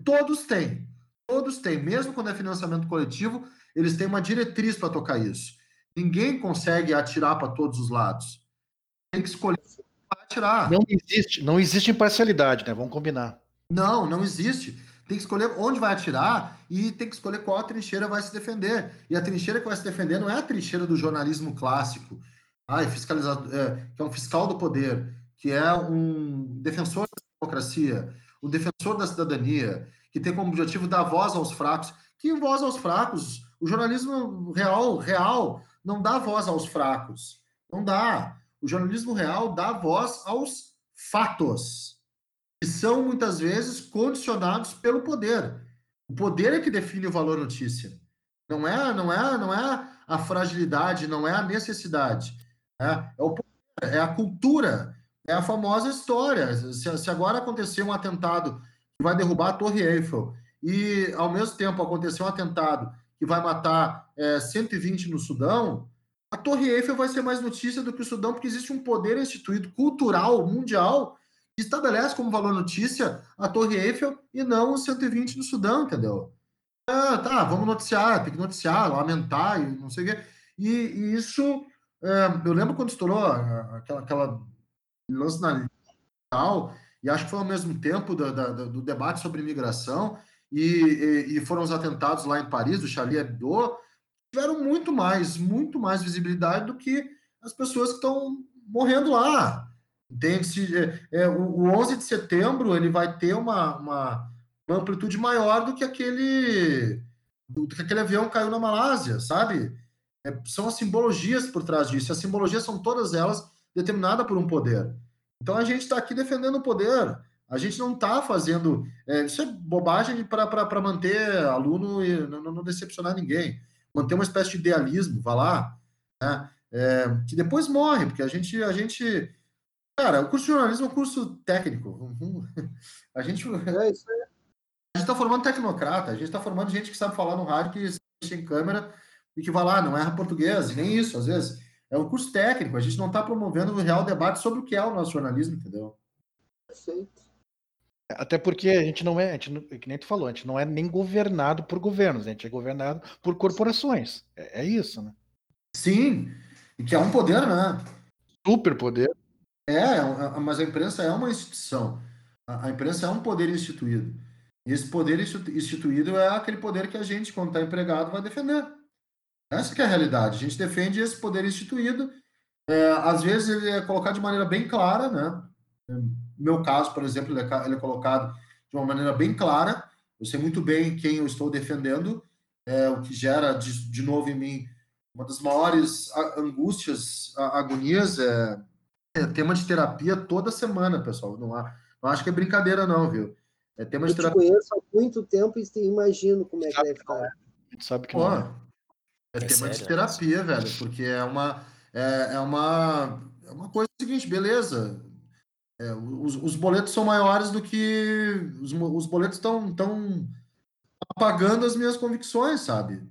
Speaker 5: Todos têm, todos têm, mesmo quando é financiamento coletivo, eles têm uma diretriz para tocar isso. Ninguém consegue atirar para todos os lados. Tem que escolher para atirar.
Speaker 2: Não existe, não existe imparcialidade, né? Vamos combinar.
Speaker 5: Não, não existe. Tem que escolher onde vai atirar e tem que escolher qual trincheira vai se defender. E a trincheira que vai se defender não é a trincheira do jornalismo clássico, ah, é fiscalizador, é, que é um fiscal do poder, que é um defensor da democracia, um defensor da cidadania, que tem como objetivo dar voz aos fracos. Que voz aos fracos? O jornalismo real, real não dá voz aos fracos. Não dá. O jornalismo real dá voz aos fatos são muitas vezes condicionados pelo poder. O poder é que define o valor notícia. Não é, não é, não é a fragilidade, não é a necessidade. É, é, o poder, é a cultura, é a famosa história. Se, se agora acontecer um atentado que vai derrubar a Torre Eiffel e ao mesmo tempo acontecer um atentado que vai matar é, 120 no Sudão, a Torre Eiffel vai ser mais notícia do que o Sudão, porque existe um poder instituído cultural mundial estabelece como valor notícia a Torre Eiffel e não os 120 do Sudão, entendeu? Ah, tá, vamos noticiar, tem que noticiar, lamentar e não sei o quê. E, e isso, é, eu lembro quando estourou aquela, aquela lance na tal, e acho que foi ao mesmo tempo do, do, debate sobre imigração, e, e, e, foram os atentados lá em Paris, do Charlie Hebdo, tiveram muito mais, muito mais visibilidade do que as pessoas que estão morrendo lá. Entende? É, é, o, o 11 de setembro ele vai ter uma, uma, uma amplitude maior do que aquele do, que aquele avião caiu na Malásia, sabe? É, são as simbologias por trás disso. As simbologias são todas elas determinadas por um poder. Então a gente está aqui defendendo o poder. A gente não está fazendo. É, isso é bobagem para manter aluno e não, não, decepcionar ninguém. Manter uma espécie de idealismo, vá lá. Né? É, que depois morre, porque a gente, a gente Cara, o curso de jornalismo é um curso técnico. A gente. É isso aí. A gente está formando tecnocrata, a gente está formando gente que sabe falar no rádio, que mexe em câmera e que vai lá, não erra português, nem isso, às vezes. É um curso técnico, a gente não está promovendo um real debate sobre o que é o nosso jornalismo, entendeu?
Speaker 2: Perfeito. Até porque a gente não é, a gente, que nem tu falou, a gente não é nem governado por governos, a gente é governado por corporações. É, é isso, né?
Speaker 5: Sim, e que é um poder, né?
Speaker 2: Super poder.
Speaker 5: É, mas a imprensa é uma instituição. A, imprensa é um poder instituído. E esse poder instituído é aquele poder que a gente, quando está empregado, vai defender. Essa é a realidade. A gente defende esse poder instituído. É, às vezes ele é colocado de maneira bem clara, né? No meu caso, por exemplo, ele é, ele é colocado de uma maneira bem clara. Eu sei muito bem quem eu estou defendendo. é o que gera de, de novo em mim uma das maiores angústias, agonias é, é tema de terapia toda semana, pessoal. Não, há, não acho que é brincadeira, não, viu? É tema de
Speaker 4: Eu te conheço há muito tempo e imagino como é que deve estar.
Speaker 2: A gente sabe que
Speaker 5: Pô,
Speaker 2: não.
Speaker 5: é
Speaker 3: É
Speaker 5: tema
Speaker 3: sério,
Speaker 5: de
Speaker 3: é
Speaker 5: terapia, velho, porque é uma é, é uma é uma coisa seguinte, beleza. É, os, os boletos são maiores do que os, os boletos estão tão apagando as minhas convicções, sabe?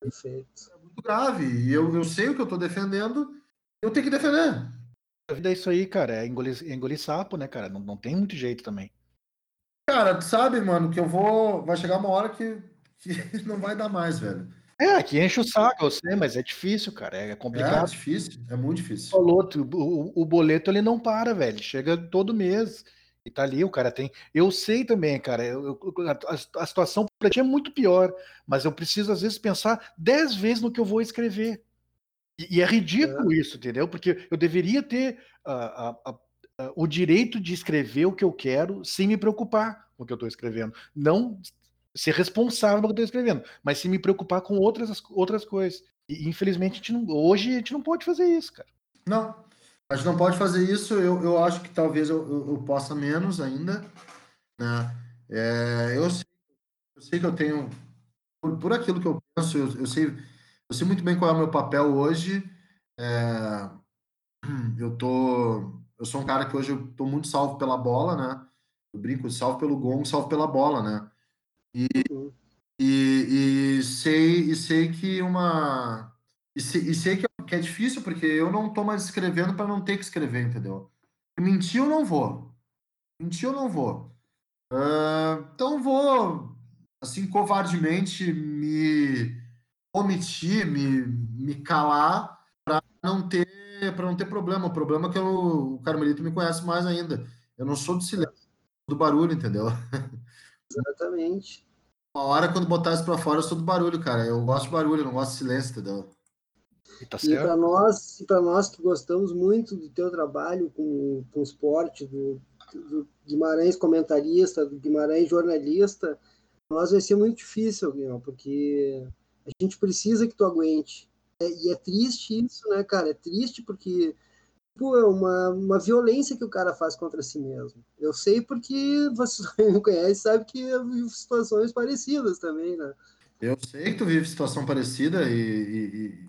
Speaker 4: Perfeito.
Speaker 5: É muito grave. E eu, eu sei o que eu tô defendendo, eu tenho que defender.
Speaker 2: A vida é isso aí, cara. É engolir, é engolir sapo, né, cara? Não, não tem muito jeito também.
Speaker 5: Cara, sabe, mano, que eu vou. Vai chegar uma hora que, que não vai dar mais, velho.
Speaker 2: É, que enche o saco, eu sei, mas é difícil, cara. É
Speaker 5: É
Speaker 2: complicado.
Speaker 5: difícil, é muito difícil.
Speaker 2: falou, tu- o, o boleto ele não para, velho. Chega todo mês. E tá ali, o cara tem. Eu sei também, cara. eu- eu- a, a situação pra ti é muito pior, mas eu preciso, às vezes, pensar dez vezes no que eu vou escrever. E, e é ridículo isso, entendeu? Porque eu deveria ter ah, ah, ah, o direito de escrever o que eu quero sem me preocupar com o que eu estou escrevendo. Não ser responsável pelo que eu estou escrevendo, mas sim me preocupar com outras, outras coisas. E infelizmente a gente não, hoje a gente não pode fazer isso, cara.
Speaker 5: Não, a gente não pode fazer isso. Eu, eu acho que talvez eu, eu, eu possa menos ainda. Né? É, eu, sei, eu sei que eu tenho, por, por aquilo que eu penso, eu, eu sei, eu sei muito bem qual é o meu papel hoje. É, eu tô, eu sou um cara que hoje eu tô muito salvo pela bola, né? Eu brinco, salvo pelo gongo, salvo pela bola, né?
Speaker 4: Uhum.
Speaker 5: E, e sei e sei que uma e sei, e sei que, que é difícil porque eu não tô mais escrevendo para não ter que escrever, entendeu? Mentir eu não vou. Mentir eu não vou. Ah, então vou assim covardemente me omitir, me, me calar para não ter para não ter problema. O problema é que eu, o Carmelito me conhece mais ainda. Eu não sou do silêncio, sou do barulho, entendeu?
Speaker 4: Exatamente.
Speaker 5: Uma hora, quando botar isso pra fora, eu sou do barulho, cara. Eu gosto de barulho, eu não gosto de silêncio, entendeu?
Speaker 2: E tá
Speaker 4: E para nós, e para nós que gostamos muito do teu trabalho com, com esporte, do, do Guimarães comentarista, do Guimarães jornalista, nós vai ser muito difícil, Guilherme, porque a gente precisa que tu aguente. É, e é triste isso, né, cara? É triste porque pô, é uma, uma violência que o cara faz contra si mesmo. Eu sei porque você me conhece sabe que eu vivo situações parecidas também, né?
Speaker 5: Eu sei que tu vive situação parecida e,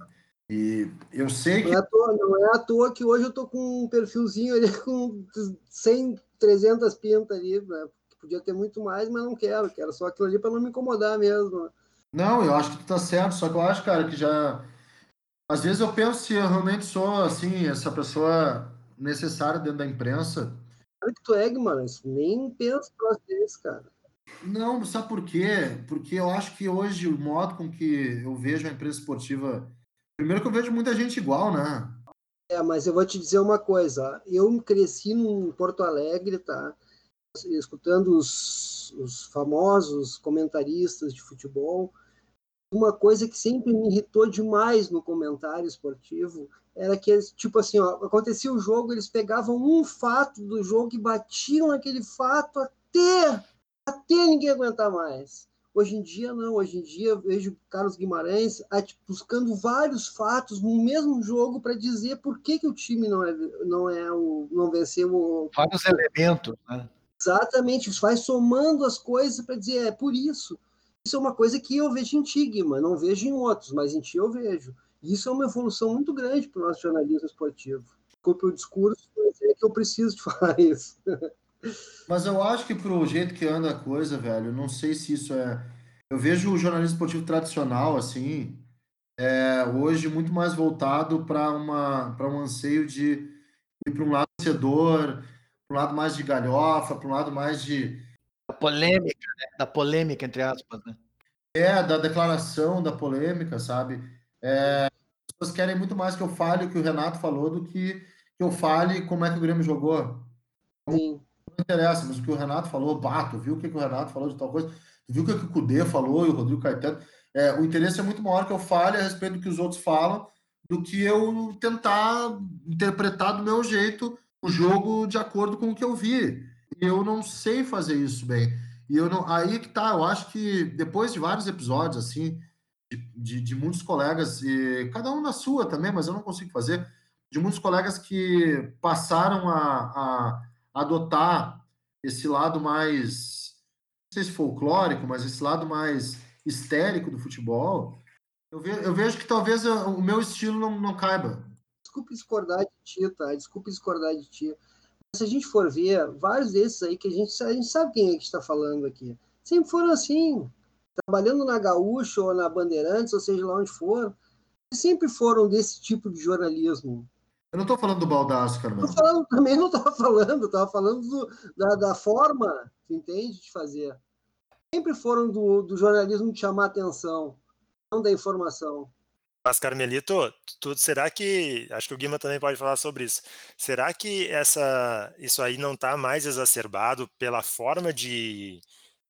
Speaker 5: e, e- eu sei
Speaker 4: Não
Speaker 5: que
Speaker 4: é, à toa, não é à toa que hoje eu tô com um perfilzinho ali com 100, 300 pintas ali, né? Podia ter muito mais, mas não quero. Quero só aquilo ali para não me incomodar mesmo.
Speaker 5: Não, eu acho que tu tá certo, só que eu acho, cara, que já. Às vezes eu penso se eu realmente sou, assim, essa pessoa necessária dentro da imprensa.
Speaker 4: Claro que tu é, mano. Nem pensa pra desse, cara.
Speaker 5: Não, sabe por quê? Porque eu acho que hoje o modo com que eu vejo a imprensa esportiva. Primeiro que eu vejo muita gente igual, né?
Speaker 4: É, mas eu vou te dizer uma coisa. Eu cresci em Porto Alegre, tá? Escutando os, os famosos comentaristas de futebol. Uma coisa que sempre me irritou demais no comentário esportivo era que, eles, tipo assim, ó, acontecia o jogo, eles pegavam um fato do jogo e batiam naquele fato até, até ninguém aguentar mais. Hoje em dia, não. Hoje em dia, eu vejo Carlos Guimarães ah, tipo, buscando vários fatos no mesmo jogo para dizer por que, que o time não, é, não, é o, não venceu o,
Speaker 2: Vários elementos, né?
Speaker 4: Exatamente, vai somando as coisas para dizer, é por isso. Isso é uma coisa que eu vejo em ti, Guima, não vejo em outros, mas em ti eu vejo. E isso é uma evolução muito grande para o nosso jornalismo esportivo. Desculpe o discurso, mas é que eu preciso de falar isso.
Speaker 5: Mas eu acho que pro jeito que anda a coisa, velho, não sei se isso é. Eu vejo o jornalismo esportivo tradicional, assim, é, hoje muito mais voltado para um anseio de ir para um lado vencedor, para um lado mais de galhofa, para um lado mais de
Speaker 2: polêmica, né? Da polêmica, entre aspas, né?
Speaker 5: é da declaração, da polêmica, sabe? É, as pessoas querem muito mais que eu fale o que o Renato falou do que que eu fale como é que o Grêmio jogou.
Speaker 4: Sim,
Speaker 5: não interessa, mas o que o Renato falou, bah, tu viu o que, que o Renato falou de tal coisa, viu o que, que o Cudê falou e o Rodrigo Caetano. É, o interesse é muito maior que eu fale a respeito do que os outros falam do que eu tentar interpretar do meu jeito o jogo de acordo com o que eu vi. Eu não sei fazer isso bem. E eu não, aí que tá, eu acho que depois de vários episódios assim, de, de, muitos colegas, e cada um na sua também, mas eu não consigo fazer, de muitos colegas que passaram a, a adotar esse lado mais, não sei se folclórico, mas esse lado mais histérico do futebol, eu, ve, eu vejo que talvez o meu estilo não, não caiba.
Speaker 4: Desculpe discordar de ti, tá? Desculpe discordar de ti. Se a gente for ver, vários desses aí que a gente, a gente sabe quem é que está falando aqui, sempre foram assim trabalhando na Gaúcha ou na Bandeirantes, ou seja lá onde for, sempre foram desse tipo de jornalismo.
Speaker 5: Eu não estou falando do Baldaço, Carmelo.
Speaker 4: Falando, também não estava falando, estava falando do, da, da forma, entende, de fazer. Sempre foram do, do jornalismo de chamar atenção, não da informação.
Speaker 3: Mas, Carmelito, tu, será que. Acho que o Guima também pode falar sobre isso. Será que essa, isso aí não está mais exacerbado pela forma de,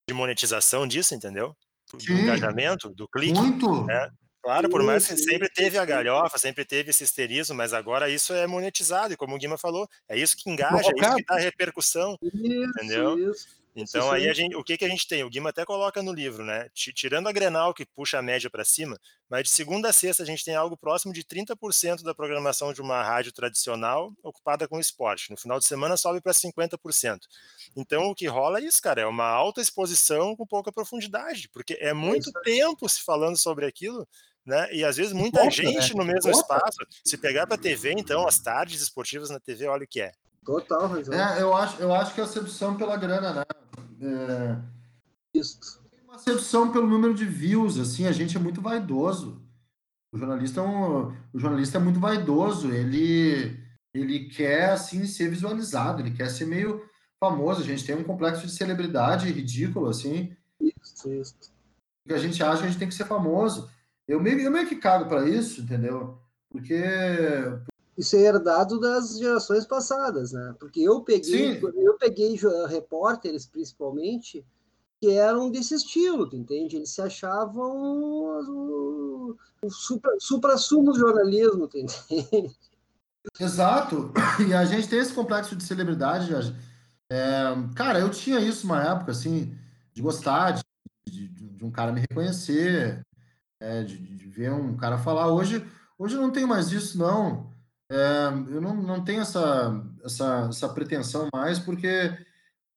Speaker 3: de monetização disso, entendeu? do engajamento, do clique.
Speaker 5: Muito!
Speaker 3: Né? Claro, por mais que sempre teve a galhofa, sempre teve esse histerismo, mas agora isso é monetizado, e como o Guima falou, é isso que engaja, é isso que dá repercussão, isso, entendeu? Isso. Então aí a gente, o que, que a gente tem? O Guima até coloca no livro, né? Tirando a Grenal que puxa a média para cima, mas de segunda a sexta a gente tem algo próximo de 30% da programação de uma rádio tradicional ocupada com esporte. No final de semana sobe para 50%. Então o que rola é isso, cara, é uma alta exposição com pouca profundidade, porque é muito é tempo se falando sobre aquilo, né? E às vezes muita gente né? no mesmo espaço. Se pegar para TV, então as tardes esportivas na TV, olha o que é.
Speaker 4: Total razão.
Speaker 5: É, eu acho, eu acho que é a sedução pela grana, né?
Speaker 4: É... Isso.
Speaker 5: Tem uma sedução pelo número de views, assim, a gente é muito vaidoso. O jornalista é, um, o jornalista é muito vaidoso, ele, ele quer, assim, ser visualizado, ele quer ser meio famoso, a gente tem um complexo de celebridade ridículo, assim.
Speaker 4: Isso, isso.
Speaker 5: Que a gente acha que a gente tem que ser famoso. Eu meio, eu meio que cago para isso, entendeu? Porque,
Speaker 4: isso é herdado das gerações passadas, né? Porque eu peguei, Sim. eu peguei repórteres, principalmente, que eram desse estilo, tu entende? Eles se achavam o, o supra-sumo do jornalismo, tu entende?
Speaker 5: Exato. E a gente tem esse complexo de celebridade. É, cara, eu tinha isso uma época, assim, de gostar de, de, de um cara me reconhecer, é, de, de, ver um cara falar. Hoje, hoje eu não tenho mais isso, não. É, eu não, não tenho essa, essa, essa pretensão mais, porque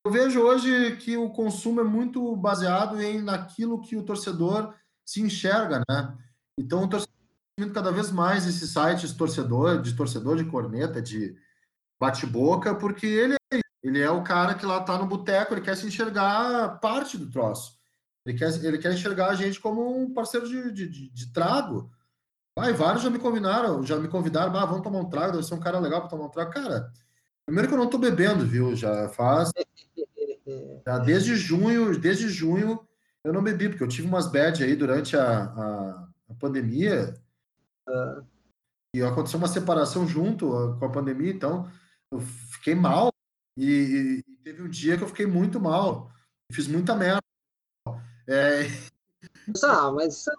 Speaker 5: eu vejo hoje que o consumo é muito baseado em naquilo que o torcedor se enxerga, né? Então, o torcedor tá cada vez mais esses sites torcedor, de torcedor de corneta, de bate-boca, porque ele, é, ele é o cara que lá tá no boteco, ele quer se enxergar parte do troço. Ele quer, ele quer enxergar a gente como um parceiro de, de, de, de trago. Ah, vários já me convidaram, já me convidaram, ah, vamos tomar um trago, deve ser um cara legal para tomar um trago. Cara, primeiro que eu não tô bebendo, viu? Já faz. Já desde junho, desde junho eu não bebi, porque eu tive umas bad aí durante a, a, a pandemia. Uh. E aconteceu uma separação junto com a pandemia, então eu fiquei mal. E, e teve um dia que eu fiquei muito mal. Fiz muita merda. É...
Speaker 4: Ah, mas isso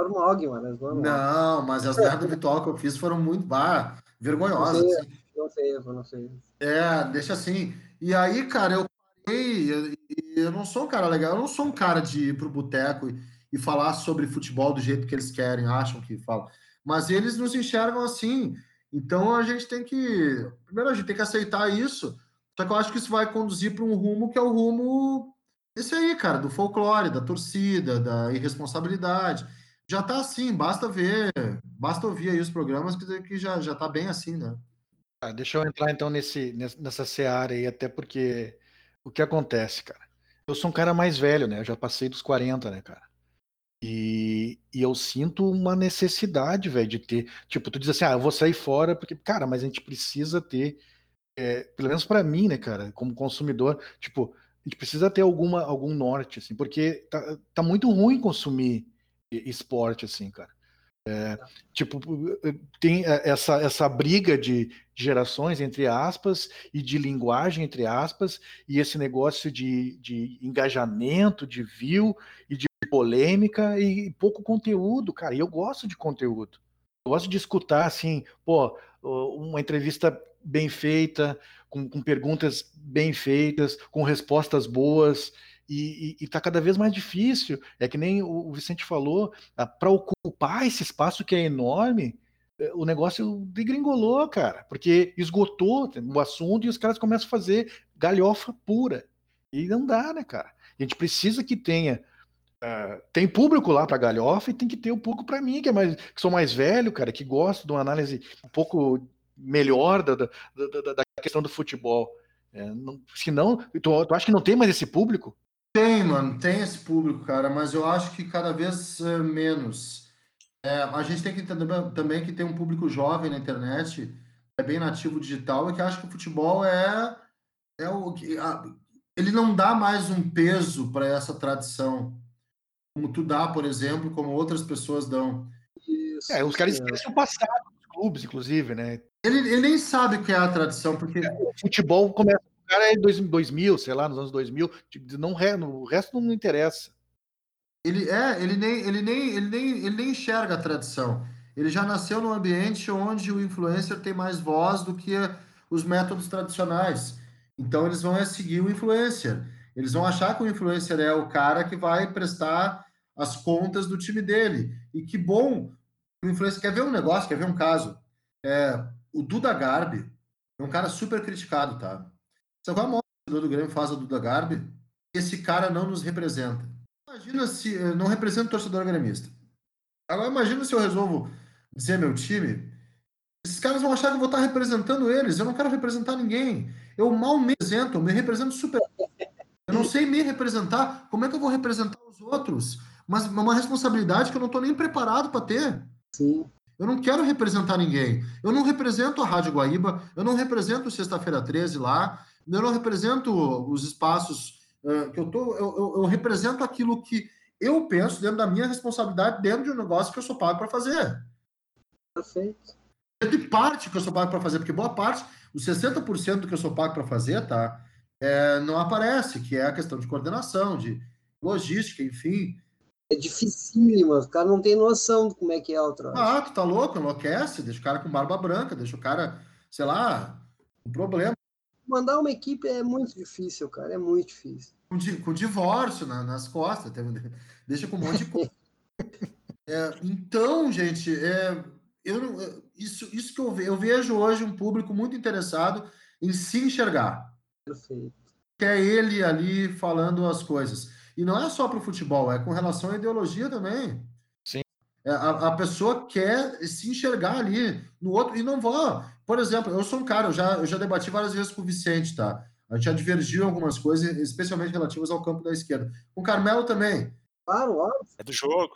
Speaker 4: é normal, Guimarães, normal.
Speaker 5: Não, mas as merdas virtual que eu fiz foram muito bah, vergonhosas.
Speaker 4: Não sei, assim. não sei, não sei.
Speaker 5: É, deixa assim. E aí, cara, eu parei, eu, eu não sou um cara legal, eu não sou um cara de ir pro boteco e, e falar sobre futebol do jeito que eles querem, acham que falam. Mas eles nos enxergam assim. Então a gente tem que. Primeiro, a gente tem que aceitar isso. Só que eu acho que isso vai conduzir para um rumo que é o rumo. Esse aí, cara, do folclore, da torcida, da irresponsabilidade já está assim, basta ver, basta ouvir aí os programas que, que já, já tá bem assim, né?
Speaker 2: Ah, deixa eu entrar então nesse, nessa seara aí, até porque o que acontece, cara? Eu sou um cara mais velho, né? Eu já passei dos 40, né, cara? E, e eu sinto uma necessidade, velho, de ter. Tipo, tu diz assim, ah, eu vou sair fora, porque, cara, mas a gente precisa ter, é, pelo menos para mim, né, cara, como consumidor, tipo, a gente precisa ter alguma, algum norte, assim, porque tá, tá muito ruim consumir esporte, assim, cara. É, tipo, tem essa, essa briga de gerações, entre aspas, e de linguagem, entre aspas, e esse negócio de, de engajamento, de view e de polêmica e pouco conteúdo, cara. E eu gosto de conteúdo. Eu gosto de escutar, assim, pô, uma entrevista bem feita, com, com perguntas bem feitas, com respostas boas. E, está cada vez mais difícil. É que nem o Vicente falou, para ocupar esse espaço que é enorme, é, o negócio degringolou, cara, porque esgotou o assunto e os caras começam a fazer galhofa pura. E não dá, né, cara? A gente precisa que tenha. Uh, tem público lá para galhofa e tem que ter o público para mim, que, é mais, que sou mais velho, cara, que gosto de uma análise um pouco melhor da, da, da, da questão do futebol. É, não, senão, tu, tu acha que não tem mais esse público?
Speaker 5: Tem, mano, tem esse público, cara, mas eu acho que cada vez uh, menos. É, a gente tem que entender também que tem um público jovem na internet, é bem nativo digital, e que acha que o futebol é, é o que. Ele não dá mais um peso para essa tradição, como tu dá, por exemplo, como outras pessoas dão.
Speaker 2: Isso, é, os caras esquecem o passado dos clubes, inclusive, né?
Speaker 5: Ele, ele nem sabe o que é a tradição, porque.
Speaker 2: O futebol começa cara é em 2000, sei lá, nos anos 2000, tipo, não, o resto não interessa.
Speaker 5: Ele é, ele nem, ele nem, ele nem, ele nem enxerga a tradição. Ele já nasceu num ambiente onde o influencer tem mais voz do que os métodos tradicionais. Então eles vão seguir o influencer. Eles vão achar que o influencer é o cara que vai prestar as contas do time dele. E que bom, o influencer quer ver um negócio, quer ver um caso. É, o Duda Garbi é um cara super criticado, tá? Sabe qual é a maior do Grêmio faz a Duda Garbi? Esse cara não nos representa. Imagina se eh, não representa o torcedor gremista. Agora imagina se eu resolvo dizer meu time. Esses caras vão achar que eu vou estar representando eles. Eu não quero representar ninguém. Eu mal me represento, eu me represento super. Eu não sei me representar. Como é que eu vou representar os outros? Mas é uma responsabilidade que eu não estou nem preparado para ter.
Speaker 4: Sim.
Speaker 5: Eu não quero representar ninguém. Eu não represento a Rádio Guaíba, eu não represento Sexta-feira 13 lá, eu não represento os espaços uh, que eu tô. Eu, eu, eu, represento aquilo que eu penso dentro da minha responsabilidade, dentro de um negócio que eu sou pago para fazer.
Speaker 4: Perfeito.
Speaker 5: De parte que eu sou pago para fazer, porque boa parte, os 60% do que eu sou pago para fazer, tá? É, não aparece, que é a questão de coordenação, de logística, enfim.
Speaker 4: É dificílimo, o cara não tem noção de como é que é o troço.
Speaker 5: Ah, tu tá louco, enlouquece, deixa o cara com barba branca, deixa o cara, sei lá, um problema.
Speaker 4: Mandar uma equipe é muito difícil, cara, é muito difícil.
Speaker 5: Com, com divórcio na, nas costas, deixa com um monte de coisa. é, então, gente, é, eu, isso, isso que eu, ve, eu vejo hoje um público muito interessado em se enxergar.
Speaker 4: Perfeito.
Speaker 5: Que é ele ali falando as coisas. E não é só para o futebol, é com relação à ideologia também.
Speaker 2: Sim.
Speaker 5: É, a, a pessoa quer se enxergar ali no outro e não vou. Por exemplo, eu sou um cara, eu já, eu já debati várias vezes com o Vicente, tá? A gente já divergiu em algumas coisas, especialmente relativas ao campo da esquerda. Com o Carmelo também.
Speaker 4: Claro, óbvio.
Speaker 3: É do jogo.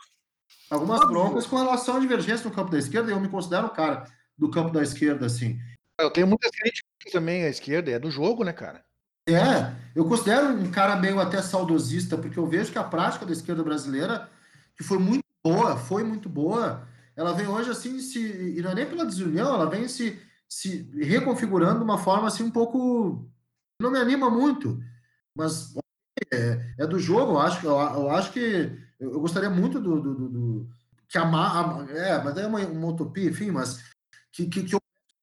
Speaker 5: Algumas óbvio. broncas com relação à divergência no campo da esquerda, e eu me considero um cara do campo da esquerda, assim.
Speaker 2: Eu tenho muitas críticas também à esquerda, é do jogo, né, cara?
Speaker 5: É, eu considero um cara meio até saudosista, porque eu vejo que a prática da esquerda brasileira, que foi muito boa, foi muito boa, ela vem hoje assim, se, e não é nem pela desunião, ela vem se, se reconfigurando de uma forma assim um pouco. Não me anima muito, mas é, é do jogo, eu acho, eu, eu acho que eu, gostaria muito do, do, do, do que a, a, é, mas é uma, uma utopia, enfim, mas que, que, que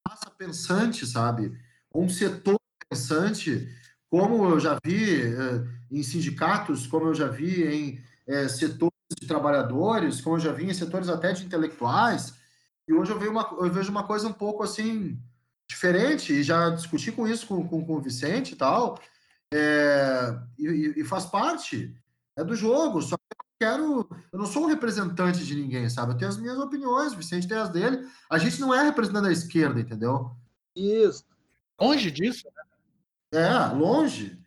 Speaker 5: massa pensante, sabe? Um setor pensante como eu já vi eh, em sindicatos, como eu já vi em eh, setores de trabalhadores, como eu já vi em setores até de intelectuais, e hoje eu vejo uma, eu vejo uma coisa um pouco assim diferente, e já discuti com isso com, com, com o Vicente e tal, é, e, e, faz parte é do jogo, só que eu quero, eu não sou um representante de ninguém, sabe? Eu tenho as minhas opiniões, o Vicente tem as dele, a gente não é representante da esquerda, entendeu?
Speaker 4: Isso.
Speaker 2: Longe disso, né?
Speaker 5: É, longe.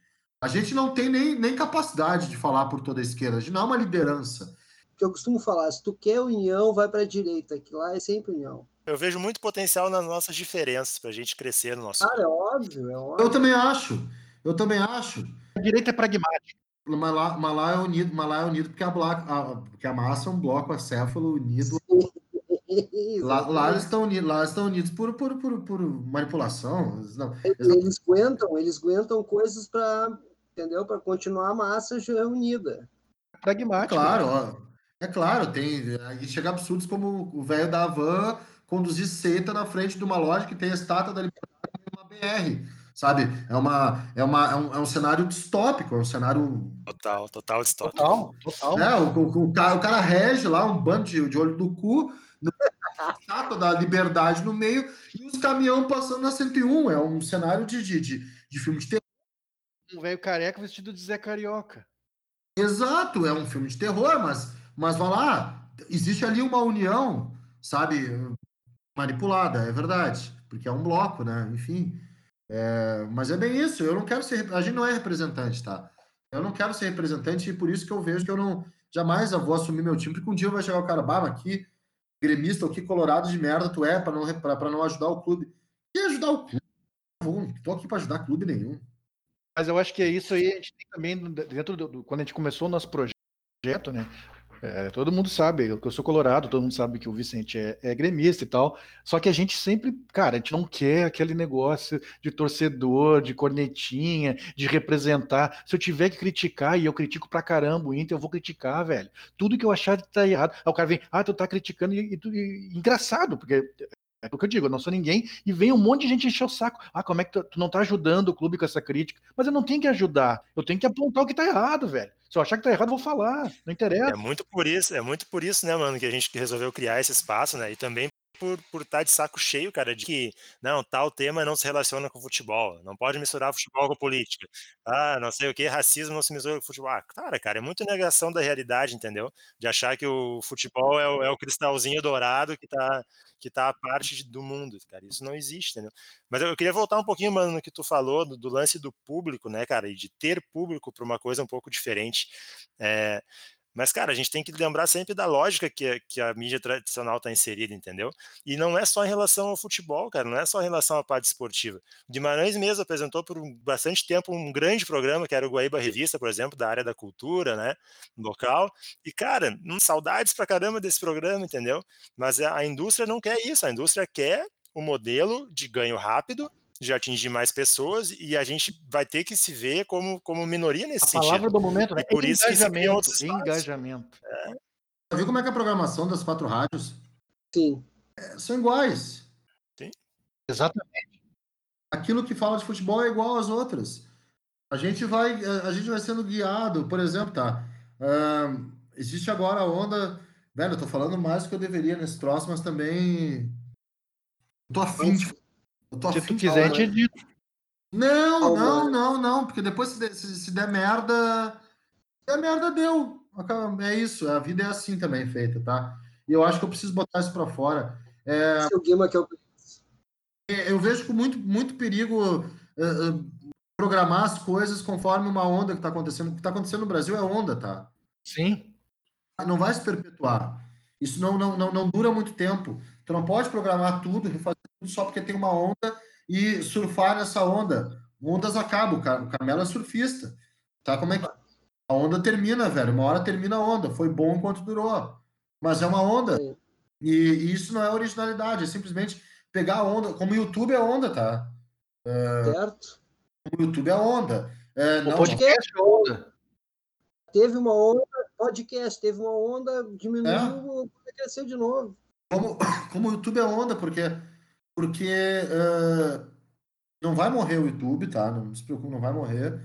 Speaker 5: A gente não tem nem, nem capacidade de falar por toda a esquerda, a gente não é uma liderança.
Speaker 4: Que eu costumo falar, se tu quer união, vai para a direita, que lá é sempre união.
Speaker 3: Eu vejo muito potencial nas nossas diferenças para a gente crescer no nosso.
Speaker 4: Cara, é óbvio, é óbvio.
Speaker 5: Eu também acho. Eu também acho.
Speaker 2: A direita é pragmática.
Speaker 5: Mas lá, mas lá é unido, mas lá é unido porque a, a, porque a massa é um bloco acéfalo unido. Lá, lá, eles estão unidos, lá estão unidos por, por, por, por manipulação. Não,
Speaker 4: eles, eles aguentam, eles aguentam coisas para, entendeu? Para continuar a massa unida.
Speaker 2: Pragmático.
Speaker 5: Claro, ó, é claro, tem. Aí chega absurdos como o velho da van conduzir seta na frente de uma loja que tem a estátua da liberdade uma BR. sabe? É, uma, é, uma, é, um, é um cenário distópico, é um cenário.
Speaker 3: Total, total distópico.
Speaker 2: Total, total.
Speaker 5: É, o, o, o, cara, o cara rege lá um bando de, de olho do cu, estátua da liberdade no meio, e os caminhão passando na 101. É um cenário de, de, de, de filme de terror.
Speaker 2: Um velho careca vestido de Zé Carioca.
Speaker 5: Exato, é um filme de terror, mas, mas vai lá, existe ali uma união, sabe, manipulada, é verdade, porque é um bloco, né? Enfim. É, mas é bem isso, eu não quero ser. A gente não é representante, tá? Eu não quero ser representante e por isso que eu vejo que eu não. Jamais eu vou assumir meu time, porque um dia vai chegar o cara, bah, aqui, gremista, ou que colorado de merda tu é para não, pra, não ajudar o clube. E ajudar o clube? Não tô aqui para ajudar clube nenhum.
Speaker 2: Mas eu acho que é isso aí, a gente tem também, dentro do, quando a gente começou o nosso projeto, né? É, todo mundo sabe que eu sou colorado, todo mundo sabe que o Vicente é, é, gremista e tal. Só que a gente sempre, cara, a gente não quer aquele negócio de torcedor, de cornetinha, de representar. Se eu tiver que criticar, e eu critico pra caramba o Inter, eu vou criticar, velho. Tudo que eu achar que tá errado. Aí o cara vem, ah, tu tá criticando, e, e, e engraçado, porque é o que eu digo, eu não sou ninguém, e vem um monte de gente encher o saco. Ah, como é que tu, tu, não tá ajudando o clube com essa crítica? Mas eu não tenho que ajudar, eu tenho que apontar o que tá errado, velho. Se eu achar que tá errado, eu vou falar, não interessa.
Speaker 3: É muito por isso, é muito por isso, né, mano, que a gente resolveu criar esse espaço, né? E também por por estar tá de saco cheio, cara, de que não, tal tema não se relaciona com futebol, não pode misturar futebol com política. Ah, não sei o que, racismo não se mistura com futebol. Ah, cara, cara, é muito negação da realidade, entendeu? De achar que o futebol é o, é o cristalzinho dourado que tá que tá a parte do mundo, cara. Isso não existe, entendeu? Mas eu queria voltar um pouquinho, mano, no que tu falou do, do lance do público, né, cara, e de ter público para uma coisa um pouco diferente. É, mas, cara, a gente tem que lembrar sempre da lógica que, que a mídia tradicional está inserida, entendeu? E não é só em relação ao futebol, cara, não é só em relação à parte esportiva. Guimarães mesmo apresentou por bastante tempo um grande programa, que era o Guaíba Revista, por exemplo, da área da cultura, né, local. E, cara, hum, saudades pra caramba desse programa, entendeu? Mas a indústria não quer isso, a indústria quer o modelo de ganho rápido de atingir mais pessoas e a gente vai ter que se ver como, como minoria nesse
Speaker 2: a
Speaker 3: sentido.
Speaker 2: A palavra do momento, né?
Speaker 3: E por isso
Speaker 2: engajamento, que engajamento.
Speaker 5: É. Viu como é que é a programação das quatro rádios?
Speaker 4: Sim.
Speaker 5: É, são iguais.
Speaker 3: Sim.
Speaker 2: Exatamente.
Speaker 5: Aquilo que fala de futebol é igual às outras. A gente vai, a gente vai sendo guiado, por exemplo, tá? Uh, existe agora a onda. Velho, eu tô falando mais do que eu deveria nesse troço, mas também. Eu tô afim de
Speaker 2: se tu quiser, te edito.
Speaker 5: Não, não, não, não, porque depois se, se, se der merda, se der merda, deu. É isso, a vida é assim também feita, tá? E eu acho que eu preciso botar isso para fora. É,
Speaker 4: Seu Guima que eu...
Speaker 5: É, eu vejo com muito, muito perigo uh, uh, programar as coisas conforme uma onda que está acontecendo. O que está acontecendo no Brasil é onda, tá?
Speaker 2: Sim.
Speaker 5: Não vai se perpetuar. Isso não, não, não, não dura muito tempo. Tu não pode programar tudo, refazer tudo só porque tem uma onda e surfar nessa onda. Ondas acabam, o Carmelo é surfista. Tá? Como é que a onda termina, velho? Uma hora termina a onda. Foi bom enquanto durou. Mas é uma onda. E, e isso não é originalidade, é simplesmente pegar a onda. Como o YouTube é onda, tá?
Speaker 4: É, certo.
Speaker 5: O YouTube é onda. É,
Speaker 2: não, o podcast é onda.
Speaker 4: Teve uma onda, podcast, teve uma onda, diminuiu, é. cresceu de novo.
Speaker 5: Como, como o YouTube é onda, porque, porque uh, não vai morrer o YouTube, tá? Não se preocupe, não vai morrer.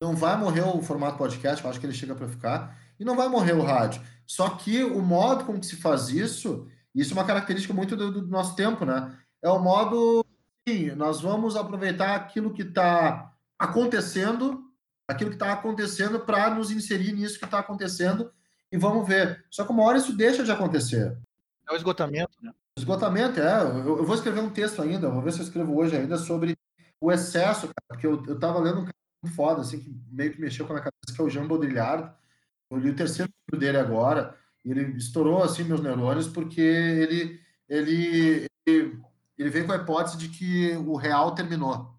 Speaker 5: Não vai morrer o formato podcast, eu acho que ele chega para ficar. E não vai morrer o rádio. Só que o modo como se faz isso, isso é uma característica muito do, do nosso tempo, né? É o modo. Sim, nós vamos aproveitar aquilo que está acontecendo, aquilo que está acontecendo para nos inserir nisso que está acontecendo e vamos ver. Só que uma hora isso deixa de acontecer.
Speaker 2: É o esgotamento, né?
Speaker 5: Esgotamento, é. Eu, eu, vou escrever um texto ainda, vou ver se eu escrevo hoje ainda sobre o excesso, cara, porque eu, eu tava lendo um cara muito foda, assim, que meio que mexeu com a minha cabeça, que é o Jean Baudrillard. Eu li o terceiro livro dele agora, e ele estourou, assim, meus neurônios, porque ele, ele, ele, ele veio com a hipótese de que o real terminou.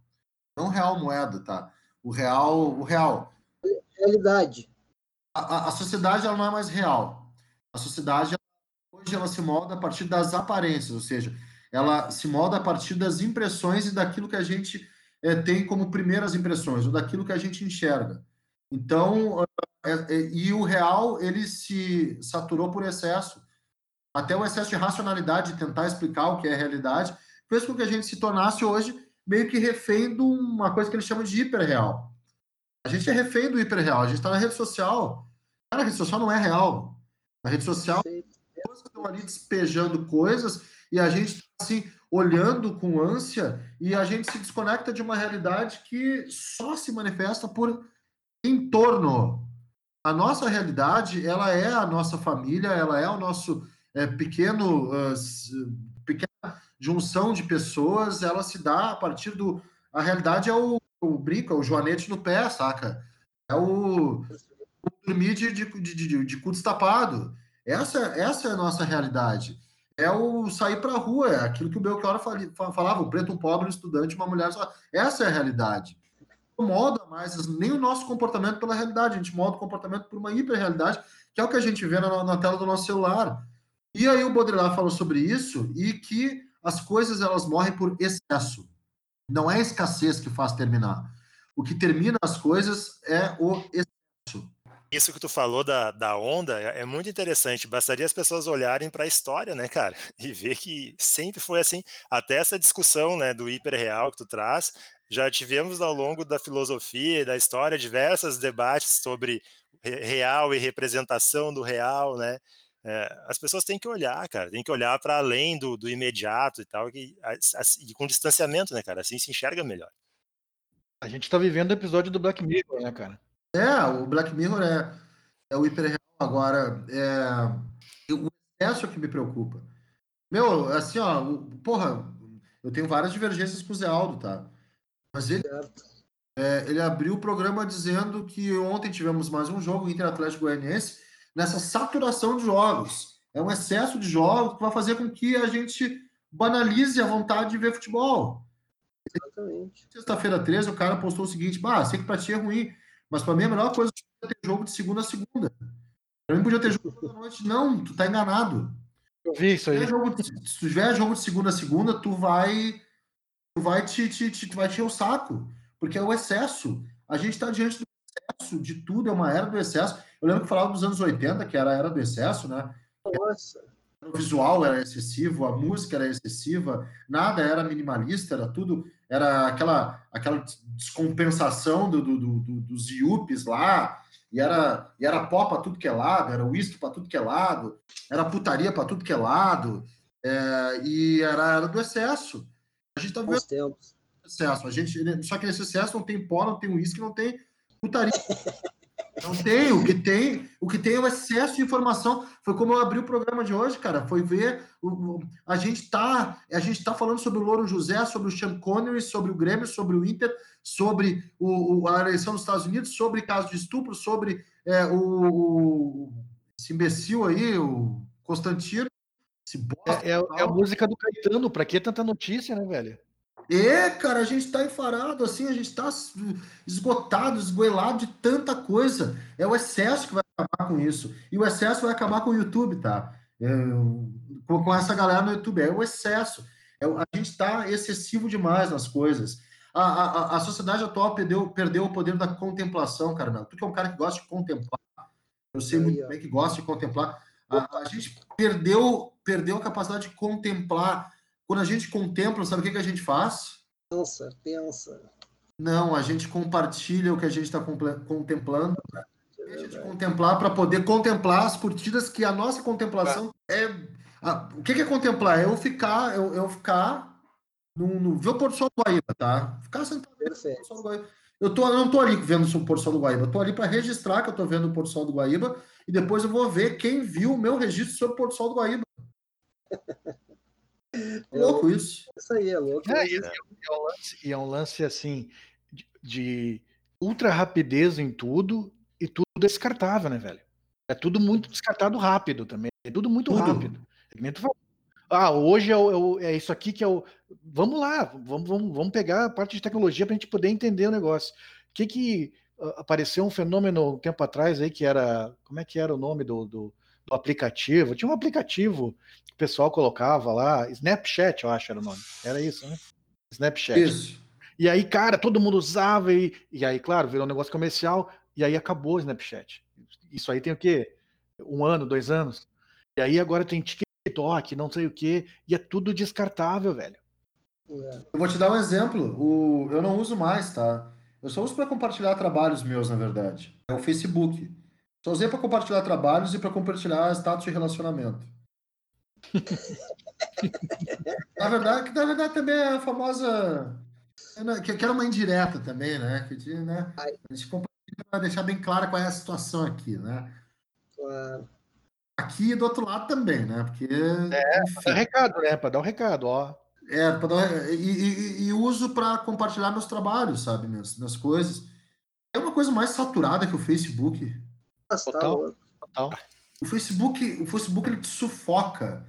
Speaker 5: Não o real moeda, tá? O real, o real.
Speaker 4: Realidade.
Speaker 5: A, a, a sociedade, ela não é mais real. A sociedade, hoje ela se molda a partir das aparências, ou seja, ela se molda a partir das impressões e daquilo que a gente é, tem como primeiras impressões, ou daquilo que a gente enxerga. Então, é, e o real, ele se saturou por excesso. Até o excesso de racionalidade, de tentar explicar o que é realidade, fez com que a gente se tornasse hoje meio que refém de uma coisa que eles chamam de hiperreal. A gente é refém do hiperreal. A gente está na rede social. Cara, a rede social não é real. Na rede social, pessoas estão ali despejando coisas e a gente está assim, olhando com ânsia e a gente se desconecta de uma realidade que só se manifesta por entorno. A nossa realidade, ela é a nossa família, ela é o nosso é, pequeno, uh, pequena junção de pessoas, ela se dá a partir do... A realidade é o, o brinco, é o joanete no pé, saca? É o, o dormir de, de, de, de, de cu destapado. Essa, essa é a nossa realidade. É o sair para a rua, é aquilo que o Belchior falava, o preto, um pobre, um estudante, uma mulher só. Essa é a realidade. Não molda mais nem o nosso comportamento pela realidade, a gente molda o comportamento por uma hiperrealidade, que é o que a gente vê na, na tela do nosso celular. E aí o Baudrillard falou sobre isso e que as coisas elas morrem por excesso. Não é escassez que faz terminar. O que termina as coisas é o excesso.
Speaker 3: Isso que tu falou da, da onda é, é muito interessante. Bastaria as pessoas olharem para a história, né, cara? E ver que sempre foi assim. Até essa discussão né, do hiperreal que tu traz, já tivemos ao longo da filosofia e da história diversos debates sobre real e representação do real, né? É, as pessoas têm que olhar, cara, tem que olhar para além do, do, imediato e tal, e, e, com distanciamento, né, cara? Assim se enxerga melhor.
Speaker 2: A gente tá vivendo o episódio do Black Mirror, né, cara?
Speaker 5: É, o Black Mirror é, é o hiperreal agora. É, o excesso é que me preocupa. Meu, assim, ó, porra, eu tenho várias divergências com o Zé Aldo, tá? Mas ele, é, ele abriu o programa dizendo que ontem tivemos mais um jogo, Inter Atlético Goianiense, nessa saturação de jogos. É um excesso de jogos que vai fazer com que a gente banalize a vontade de ver futebol. Exatamente. Sexta-feira 13, o cara postou o seguinte: bah, sei que pra ti é ruim, mas pra mim a melhor coisa é ter jogo de segunda a segunda. Pra mim podia ter jogo toda noite. Não, tu tá enganado.
Speaker 2: Eu vi isso aí.
Speaker 5: Se, jogo, se tiver jogo de segunda a segunda, tu vai. Tu vai te, te, te, tu vai te o saco. Porque é o excesso. A gente tá diante do excesso de tudo, é uma era do excesso. Eu lembro que falava dos anos 80, que era a era do excesso, né?
Speaker 4: Nossa.
Speaker 5: O visual era excessivo, a música era excessiva, nada era minimalista, era tudo, era aquela, aquela descompensação do, do, do, dos yuppies lá, e era, e era pó para tudo que é lado, era uísque para tudo que é lado, era putaria para tudo que é lado, é, e era, era do excesso. A gente tá vendo excesso. A gente, só que nesse excesso não tem pó, não tem uísque, não tem putaria. Não tem, o que tem, o que tem é o excesso de informação. Foi como eu abri o programa de hoje, cara. Foi ver o, a gente tá, a gente tá falando sobre o Louro José, sobre o Sean Connery, sobre o Grêmio, sobre o Inter, sobre o, a eleição dos Estados Unidos, sobre caso de estupro, sobre é, o, esse imbecil aí, o Constantino.
Speaker 2: É, é, é, a música do Caetano, pra que tanta notícia, né, velho?
Speaker 5: É, cara, a gente está enfarado, assim, a gente está esgotado, esgoelado de tanta coisa. É o excesso que vai acabar com isso. E o excesso vai acabar com o YouTube, tá? É, com, com, essa galera no YouTube. É o excesso. É, a gente está excessivo demais nas coisas. A, a, a sociedade atual perdeu, perdeu o poder da contemplação, Carmelo. Tu que é um cara que gosta de contemplar, eu sei muito bem que gosta de contemplar. A, a gente perdeu, perdeu a capacidade de contemplar quando a gente contempla, sabe o que, que a gente faz?
Speaker 4: Pensa, pensa.
Speaker 5: Não, a gente compartilha o que a gente está contemplando. Deixa de contemplar para poder contemplar as curtidas que a nossa contemplação é. A, o que, que é contemplar? É eu ficar, eu, eu ficar no, no ver o pôr do sol do Guaíba, tá? Ficar sentado no pôr do sol do Guaíba. Eu, tô, eu não tô ali vendo o pôr do sol do Guaíba, eu tô ali para registrar que eu tô vendo o pôr do sol do Guaíba e depois eu vou ver quem viu o meu registro sobre o pôr do sol do Guaíba. É louco isso.
Speaker 4: Isso aí, é louco. É, e, é
Speaker 2: um lance, e é um lance assim de, de ultra rapidez em tudo e tudo é descartável, né, velho? É tudo muito descartado rápido também. É tudo muito tudo. rápido. Ah, hoje é, o, é, isso aqui que é o. Vamos lá, vamos, vamos, vamos pegar a parte de tecnologia para a gente poder entender o negócio. O que que uh, apareceu um fenômeno um tempo atrás aí que era. Como é que era o nome do, do do aplicativo. Tinha um aplicativo que o pessoal colocava lá, Snapchat, eu acho era o nome. Era isso, né? Snapchat. Isso. E aí, cara, todo mundo usava e, e aí, claro, virou um negócio comercial e aí acabou o Snapchat. Isso aí tem o quê? Um ano, dois anos. E aí agora tem TikTok, não sei o quê, e é tudo descartável, velho.
Speaker 4: É.
Speaker 5: Eu vou te dar um exemplo. O, eu não uso mais, tá? Eu só uso para compartilhar trabalhos meus, na verdade. É o Facebook. Só usei para compartilhar trabalhos e para compartilhar status de relacionamento. na verdade, que na verdade também é a famosa. Que, que era uma indireta também, né? Que, de, né? A gente compartilha para deixar bem claro qual é a situação aqui, né?
Speaker 4: Claro.
Speaker 5: Aqui e do outro lado também, né? Porque.
Speaker 2: É,
Speaker 5: enfim.
Speaker 2: recado, né? Pra dar um recado, ó.
Speaker 5: É, pra dar- e, e- e uso para compartilhar meus trabalhos, sabe? Minhas, minhas coisas. É uma coisa mais saturada que o Facebook.
Speaker 4: Tá
Speaker 2: Total. Total.
Speaker 5: O Facebook, o Facebook ele te sufoca.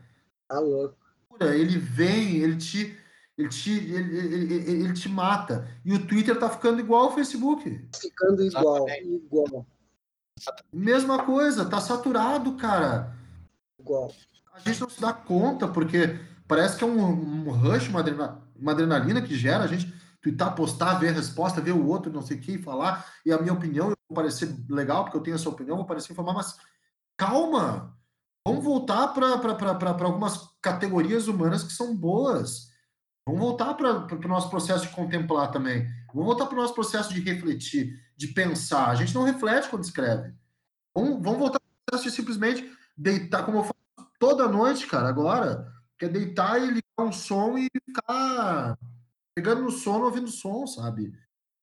Speaker 4: Tá louco.
Speaker 5: Ele vem, ele te, ele te, ele, ele- ele- ele te mata. E o Twitter tá ficando igual ao Facebook.
Speaker 4: Ficando igual,
Speaker 2: Exatamente.
Speaker 4: igual,
Speaker 5: Mesma coisa, tá saturado, cara.
Speaker 4: igual.
Speaker 5: A gente não se dá conta, porque parece que é um, um rush, uma adrenalina que gera a gente twittar, postar, ver a resposta, ver o outro, não sei o que, falar, e a minha opinião, eu vou parecer legal, porque eu tenho essa opinião, vou parecer informar, mas calma! Vamos voltar para algumas categorias humanas que são boas. Vamos voltar para o nosso processo de contemplar também. Vamos voltar para o nosso processo de refletir, de pensar. A gente não reflete quando escreve. Vamos, vamos voltar para o processo de simplesmente deitar, como eu faço toda noite, cara, agora, que é deitar e ligar um som e ficar pegando no sono, ouvindo som, sabe?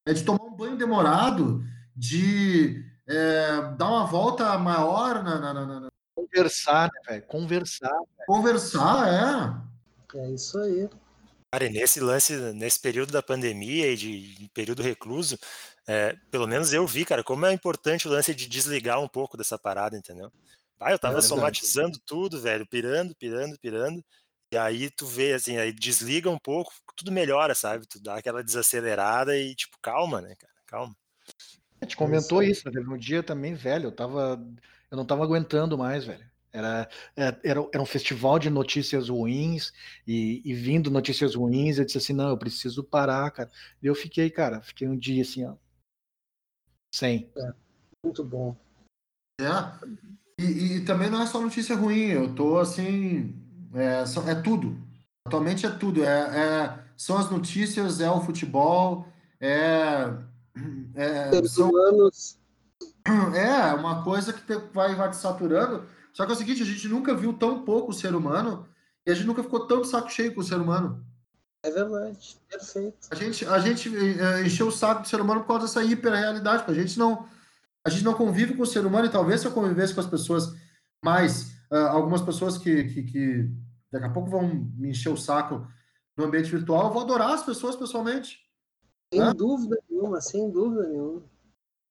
Speaker 5: É de tomar um banho demorado, de é, dar uma volta maior na, na- na- na-
Speaker 2: Conversar, né, velho? Conversar.
Speaker 5: conversar, é.
Speaker 4: É isso aí.
Speaker 3: Cara, e nesse lance, nesse período da pandemia e de, de período recluso, é, pelo menos eu vi, cara, como é importante o lance de desligar um pouco dessa parada, entendeu? Ah, eu tava
Speaker 5: verdade.
Speaker 3: somatizando tudo, velho, pirando, pirando, pirando. E aí tu vê, assim, aí desliga um pouco, tudo melhora, sabe? Tu dá aquela desacelerada e, tipo, calma, né, cara? Calma.
Speaker 2: A gente comentou isso? Teve um dia também, velho, eu tava. Eu não tava aguentando mais, velho. Era, é, era, era um festival de notícias ruins e, e vindo notícias ruins, eu disse assim, não, eu preciso parar, cara. E eu fiquei, cara, fiquei um dia assim, ó. Sem.
Speaker 4: Muito bom.
Speaker 5: É. E- e também não é só notícia ruim, eu tô assim. É, é tudo. Atualmente é tudo. É, é- são as notícias, é o futebol, é. é são-
Speaker 4: humanos,
Speaker 5: é uma coisa que te- vai, vai te saturando. Só que é o seguinte, a gente nunca viu tão pouco o ser humano e a gente nunca ficou tão de saco cheio com o ser humano.
Speaker 4: é verdade. Perfeito.
Speaker 5: A gente, a gente eh, encheu o saco do ser humano por causa dessa hiperrealidade. A gente não, a gente não convive com o ser humano e talvez se eu convivesse com as pessoas mais, algumas pessoas que, que, que daqui a pouco vão me encher o saco no ambiente virtual, eu vou adorar as pessoas pessoalmente.
Speaker 4: Sem
Speaker 5: Hã?
Speaker 4: dúvida nenhuma, sem dúvida nenhuma.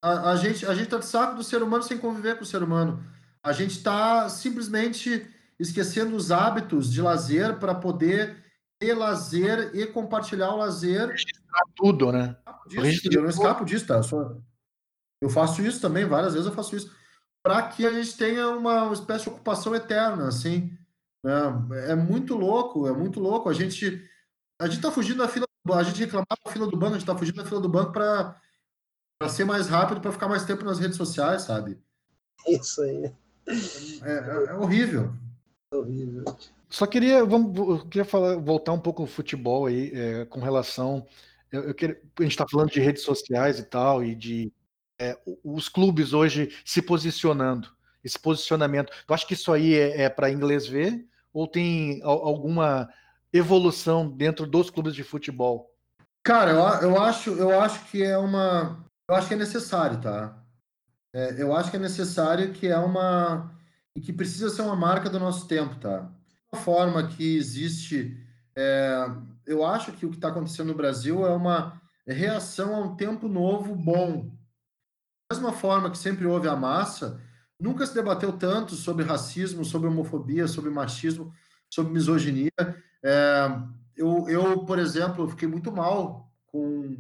Speaker 5: A, a gente, a gente tá de saco do ser humano sem conviver com o ser humano. A gente está simplesmente esquecendo os hábitos de lazer para poder ter lazer e compartilhar o lazer
Speaker 2: Tudo, né?
Speaker 5: disso, eu não escapo disso, tá? Eu, só- eu faço isso também, várias vezes eu faço isso, para que a gente tenha uma, espécie de ocupação eterna, assim. né? É muito louco, é muito louco. A gente a gente tá fugindo da fila, do- a gente reclamava da fila do banco, a gente tá fugindo da fila do banco para ser mais rápido, para ficar mais tempo nas redes sociais, sabe?
Speaker 4: Isso aí.
Speaker 5: É, é- é horrível.
Speaker 4: É horrível.
Speaker 2: Só queria, vamos, eu queria falar, voltar um pouco no futebol aí, é, com relação. Eu, eu queria- a gente está falando de redes sociais e tal, e de é, os clubes hoje se posicionando, esse posicionamento. Tu acha que isso aí é, para inglês ver? Ou tem al- alguma evolução dentro dos clubes de futebol?
Speaker 5: Cara, eu, eu acho, eu acho que é uma, eu acho que é necessário, tá? É, eu acho que é necessário que é uma e que precisa ser uma marca do nosso tempo, tá? Uma forma que existe, é, eu acho que o que está acontecendo no Brasil é uma reação a um tempo novo bom. Mesma forma que sempre houve a massa, nunca se debateu tanto sobre racismo, sobre homofobia, sobre machismo, sobre misoginia. É, eu, eu, por exemplo, fiquei muito mal com.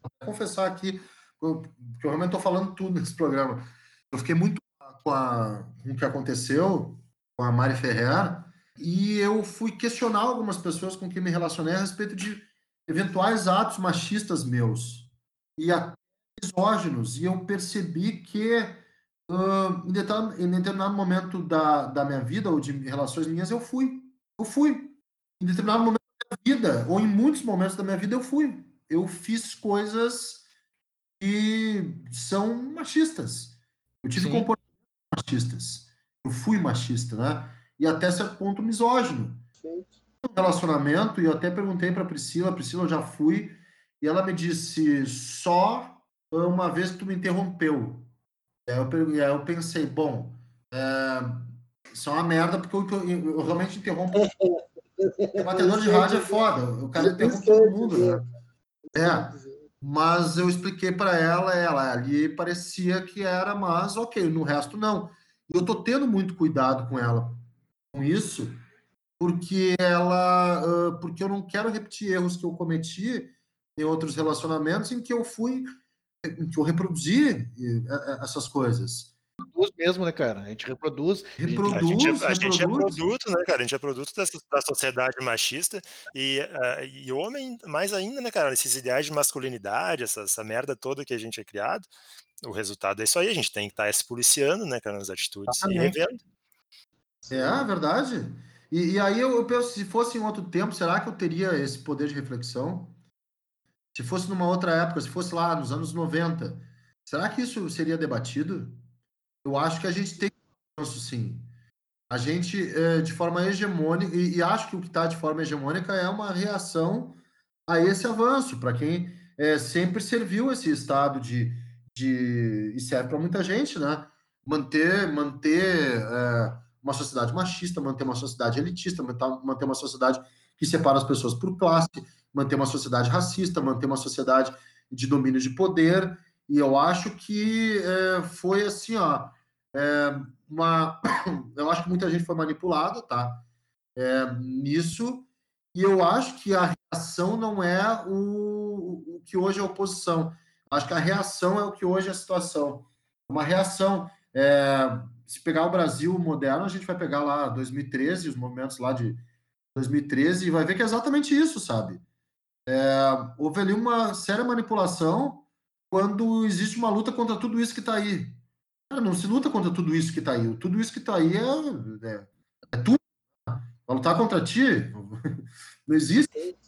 Speaker 5: Vou confessar aqui, porque eu realmente estou falando tudo nesse programa. Eu fiquei muito com, a, com o que aconteceu com a Mari Ferrer e eu fui questionar algumas pessoas com quem me relacionei a respeito de eventuais atos machistas meus e até misóginos. E eu percebi que ah, em, determinado, em determinado momento da, da minha vida ou de relações minhas, eu fui. Eu fui. Em determinado momento vida, ou em muitos momentos da minha vida, eu fui. Eu fiz coisas que são machistas. Eu tive comportamentos machistas. Eu fui machista, né? E até certo ponto misógino. Um relacionamento, e eu até perguntei para Priscila, Priscila, eu já fui, e ela me disse: só uma vez que tu me interrompeu. Aí eu, eu pensei: bom, é, isso é uma merda, porque eu, eu, eu realmente interrompo. O batedor de rádio é foda, o cara interrompe todo mundo, né? É, mas eu expliquei para ela, ela ali parecia que era, mas ok, no resto não. Eu tô tendo muito cuidado com ela com isso, porque ela, porque eu não quero repetir erros que eu cometi em outros relacionamentos em que eu fui, que eu reproduzi essas coisas
Speaker 2: reproduz mesmo, né, cara? A gente reproduz.
Speaker 5: Reproduz,
Speaker 3: a gente, é, a gente é produto, né, cara? A gente é produto dessa, da sociedade machista e, uh, e homem, mais ainda, né, cara? Esses ideais de masculinidade, essa, essa merda toda que a gente é criado, o resultado é isso aí. A gente tem que estar tá se policiando, né, cara, nas atitudes e revendo.
Speaker 5: É, é, verdade. E, e aí eu, eu penso, se fosse em outro tempo, será que eu teria esse poder de reflexão? Se fosse numa outra época, se fosse lá nos anos 90, será que isso seria debatido? Eu acho que a gente tem isso sim. A gente, é, de forma hegemônica, e, e, acho que o que está de forma hegemônica é uma reação a esse avanço, para quem é, sempre serviu esse estado de, de. e serve para muita gente, né? Manter, manter é, uma sociedade machista, manter uma sociedade elitista, manter uma sociedade que separa as pessoas por classe, manter uma sociedade racista, manter uma sociedade de domínio de poder. E eu acho que é, foi assim, ó, é, uma, eu acho que muita gente foi manipulada, tá? É, nisso, e eu acho que a reação não é o, o que hoje é oposição. Acho que a reação é o que hoje é a situação. Uma reação. É, se pegar o Brasil moderno, a gente vai pegar lá 2013, os movimentos lá de 2013, e vai ver que é exatamente isso, sabe? É, houve ali uma séria manipulação quando existe uma luta contra tudo isso que está aí. Cara, não se luta contra tudo isso que está aí. Tudo isso que está aí é, é, é tudo. Vai lutar contra ti? Não existe.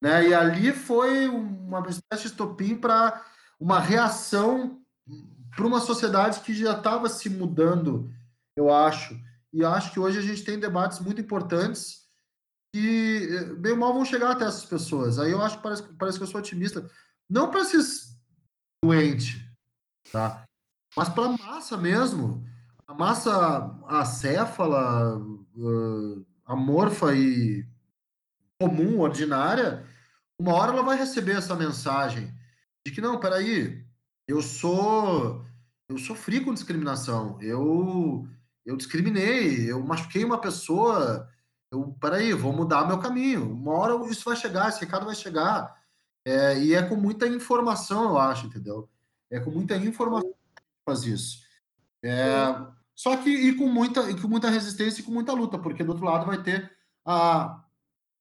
Speaker 5: Né? E ali foi uma espécie de estopim para uma reação para uma sociedade que já estava se mudando, eu acho. E acho que hoje a gente tem debates muito importantes que, bem ou mal, vão chegar até essas pessoas. Aí eu acho que parece, parece que eu sou otimista. Não para esses doentes, tá? Mas para a massa mesmo, a massa acéfala, amorfa e comum, ordinária, uma hora ela vai receber essa mensagem de que não, peraí, eu sou eu sofri com discriminação, eu eu discriminei, eu machuquei uma pessoa, eu peraí, vou mudar meu caminho. Uma hora isso vai chegar, esse recado vai chegar. É, e é com muita informação, eu acho, entendeu? É com muita informação faz isso. É, só que e com muita e com muita resistência e com muita luta, porque do outro lado vai ter a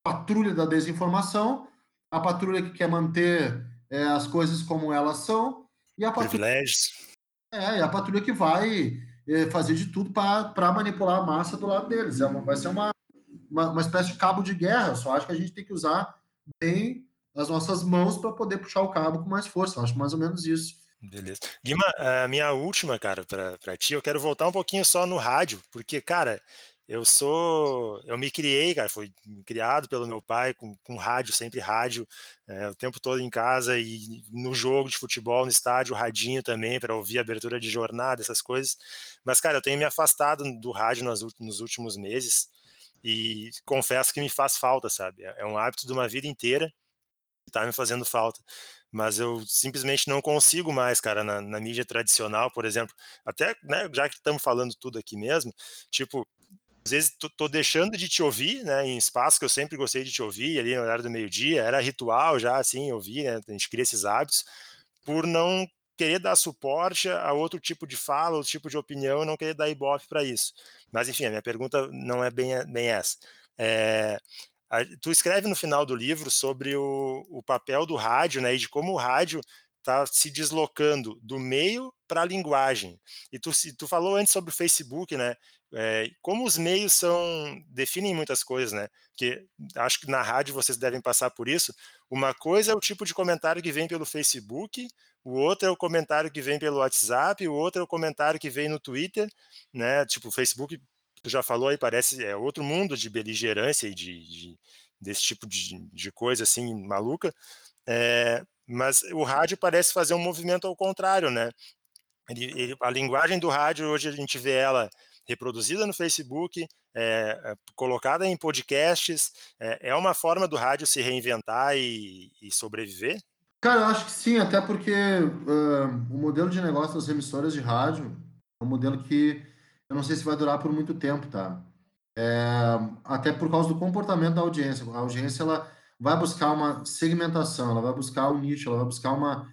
Speaker 5: patrulha da desinformação, a patrulha que quer manter é, as coisas como elas são e a patrulha,
Speaker 3: privilégios.
Speaker 5: É, e a patrulha que vai é, fazer de tudo para manipular a massa do lado deles. É uma, vai ser uma, uma, uma espécie de cabo de guerra. Só acho que a gente tem que usar bem as nossas mãos para poder puxar o cabo com mais força. Eu acho mais ou menos isso.
Speaker 3: Beleza. Guima, a minha última, cara, para ti, eu quero voltar um pouquinho só no rádio, porque, cara, eu sou. Eu me criei, cara, fui criado pelo meu pai com, com rádio, sempre rádio, é, o tempo todo em casa e no jogo de futebol, no estádio, radinho também, para ouvir abertura de jornada, essas coisas. Mas, cara, eu tenho me afastado do rádio nos, nos últimos meses e confesso que me faz falta, sabe? É, é um hábito de uma vida inteira que tá me fazendo falta mas eu simplesmente não consigo mais, cara, na, na mídia tradicional, por exemplo, até, né, já que estamos falando tudo aqui mesmo, tipo, às vezes tô, tô, deixando de te ouvir, né, em espaço que eu sempre gostei de te ouvir, ali no horário do meio-dia, era ritual já, assim, ouvir, né, a gente cria esses hábitos, por não querer dar suporte a outro tipo de fala, outro tipo de opinião, não querer dar ibope para isso. Mas, enfim, a minha pergunta não é bem, bem essa. É, tu escreve no final do livro sobre o, o papel do rádio, né, e de como o rádio está se deslocando do meio para a linguagem. E tu, tu falou antes sobre o Facebook, né, é, como os meios são definem muitas coisas, né? Porque acho que na rádio vocês devem passar por isso. Uma coisa é o tipo de comentário que vem pelo Facebook, o outro é o comentário que vem pelo WhatsApp, o outro é o comentário que vem no Twitter, né? Tipo, o Facebook, tu já falou aí, parece é outro mundo de beligerância e de, de desse tipo de, de coisa assim maluca. É, mas o rádio parece fazer um movimento ao contrário, né? Ele, ele, a linguagem do rádio hoje a gente vê ela reproduzida no Facebook, é, colocada em podcasts, é, é, uma forma do rádio se reinventar e, e sobreviver?
Speaker 5: Cara, eu acho que sim, até porque uh, o modelo de negócio das emissoras de rádio é um modelo que eu não sei se vai durar por muito tempo, tá? É, até por causa do comportamento da audiência. A audiência ela vai buscar uma segmentação, ela vai buscar um nicho, ela vai buscar uma,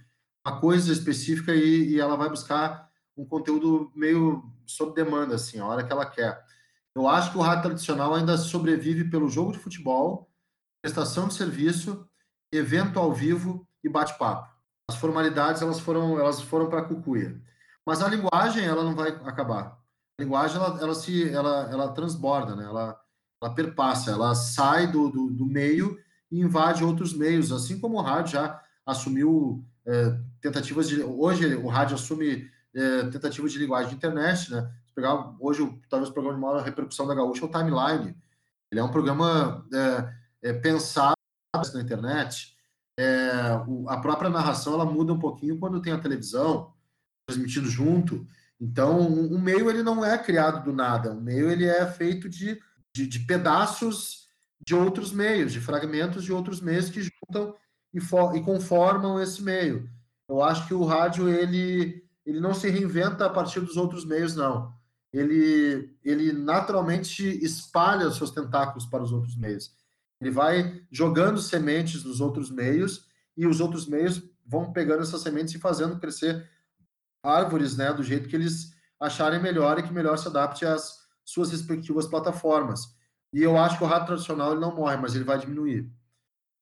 Speaker 5: uma coisa específica e, e ela vai buscar um conteúdo meio sob demanda, assim, a hora que ela quer. Eu acho que o rádio tradicional ainda sobrevive pelo jogo de futebol, prestação de serviço, evento ao vivo e bate-papo. As formalidades elas foram elas foram para a cucuia. Mas a linguagem ela não vai acabar. A linguagem ela, ela se ela, ela transborda, né? Ela ela perpassa, ela sai do, do, do meio e invade outros meios, assim como o rádio já assumiu é, tentativas de. Hoje o rádio assume é, tentativas de linguagem de internet, né? Se pegar hoje, talvez o programa de maior repercussão da Gaúcha é o Timeline. Ele é um programa é, é pensado na internet. É, o, a própria narração ela muda um pouquinho quando tem a televisão transmitindo junto. Então, um, um meio ele não é criado do nada. Um meio ele é feito de, de, de pedaços de outros meios, de fragmentos de outros meios que juntam e, e, conformam esse meio. Eu acho que o rádio ele, ele não se reinventa a partir dos outros meios, não. Ele, ele naturalmente espalha os seus tentáculos para os outros meios. Ele vai jogando sementes nos outros meios e os outros meios vão pegando essas sementes e fazendo crescer árvores, né, do jeito que eles acharem melhor e que melhor se adapte às suas respectivas plataformas. E eu acho que o rádio tradicional ele não morre, mas ele vai diminuir.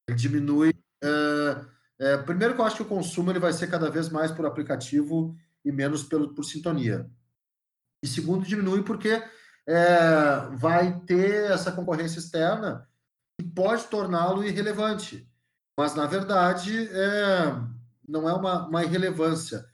Speaker 5: Ele diminui. É, é, primeiro que eu acho que o consumo ele vai ser cada vez mais por aplicativo e menos pelo, por sintonia. E segundo, diminui porque é, vai ter essa concorrência externa que pode torná-lo irrelevante. Mas, na verdade, é, não é uma, uma irrelevância.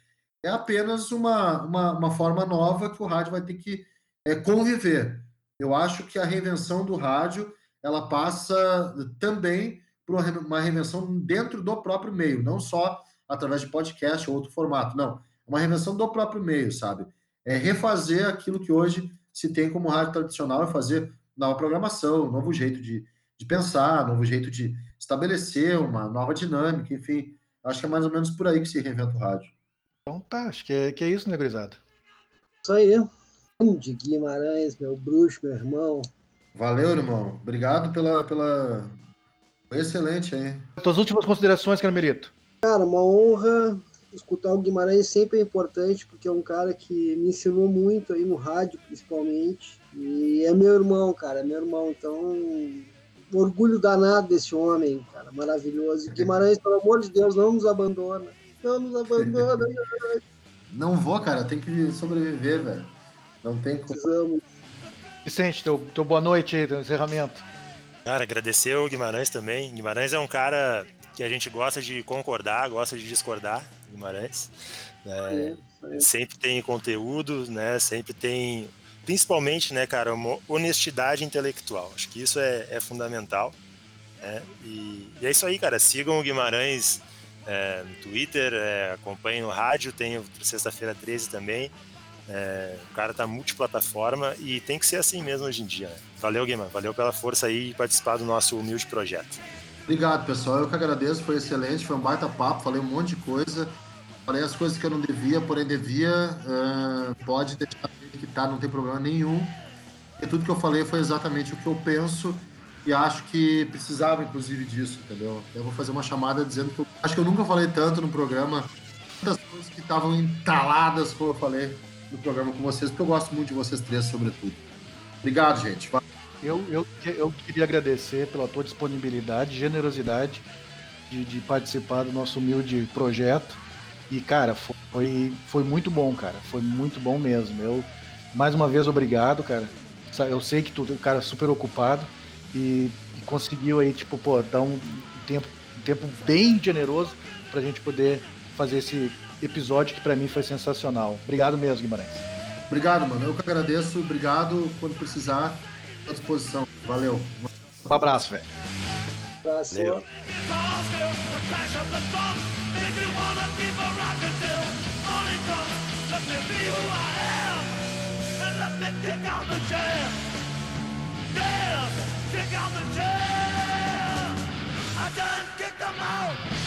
Speaker 5: É apenas uma, uma, uma forma nova que o rádio vai ter que é, conviver. Eu acho que a reinvenção do rádio ela passa também por uma reinvenção dentro do próprio meio, não só através de podcast ou outro formato, não. É uma reinvenção do próprio meio, sabe? É refazer aquilo que hoje se tem como rádio tradicional e fazer nova programação, novo jeito de, de pensar, novo jeito de estabelecer uma nova dinâmica, enfim. Acho que é mais ou menos por aí que se reinventa o rádio.
Speaker 2: Então tá, acho que é, que é isso, né, gurizada?
Speaker 4: Isso aí de Guimarães, meu bruxo, meu irmão.
Speaker 5: Valeu, irmão. Obrigado pela. pela... Foi excelente, hein?
Speaker 2: Tuas últimas considerações, Carmerito.
Speaker 4: Cara, uma honra. Escutar o Guimarães sempre é importante, porque é um cara que me ensinou muito aí no rádio, principalmente. E é meu irmão, cara, é meu irmão. Então, orgulho danado desse homem, cara, maravilhoso. E Guimarães, pelo amor de Deus, não nos abandona. Não nos abandona.
Speaker 5: não vou, cara, tem que sobreviver, velho. Não tem como.
Speaker 2: Vicente, teu, teu boa noite aí, teu encerramento.
Speaker 3: Cara, agradecer o Guimarães também. Guimarães é um cara que a gente gosta de concordar, gosta de discordar, Guimarães. É, é, é. Sempre tem conteúdo, né? Sempre tem, principalmente, né, cara, uma honestidade intelectual. Acho que isso é, é fundamental. Né? E, e, é isso aí, cara. Sigam o Guimarães é, no Twitter, é, acompanhem no rádio, tem o Sexta-feira 13 também. É, o cara tá multiplataforma e tem que ser assim mesmo hoje em dia. Né? Valeu, Guima. Valeu pela força aí e participar do nosso humilde projeto.
Speaker 5: Obrigado, pessoal. Eu que agradeço, foi excelente, foi um baita papo, falei um monte de coisa. Falei as coisas que eu não devia, porém devia. Uh, pode deixar que tá, não tem problema nenhum. E tudo que eu falei foi exatamente o que eu penso e acho que precisava, inclusive, disso, entendeu? Eu vou fazer uma chamada dizendo que eu acho que eu nunca falei tanto no programa, das coisas que estavam entaladas, como eu falei no programa com vocês, porque eu gosto muito de vocês três, sobretudo. Obrigado, gente.
Speaker 2: Eu, eu, eu queria agradecer pela tua disponibilidade, generosidade de, de participar do nosso humilde projeto. E, cara, foi, foi muito bom, cara. Foi muito bom mesmo. Eu, mais uma vez, obrigado, cara. Eu sei que tu é um cara super ocupado e, e conseguiu aí, tipo, pô, dar um tempo, um tempo bem generoso pra gente poder fazer esse episódio que para mim foi sensacional. Obrigado mesmo, Guimarães.
Speaker 5: Obrigado, mano. Eu que agradeço. Obrigado. Quando precisar, à disposição. Valeu.
Speaker 2: Um abraço, velho.
Speaker 3: Let
Speaker 1: me kick Pra the jam, Yeah, kick out the jam. I done kicked them out.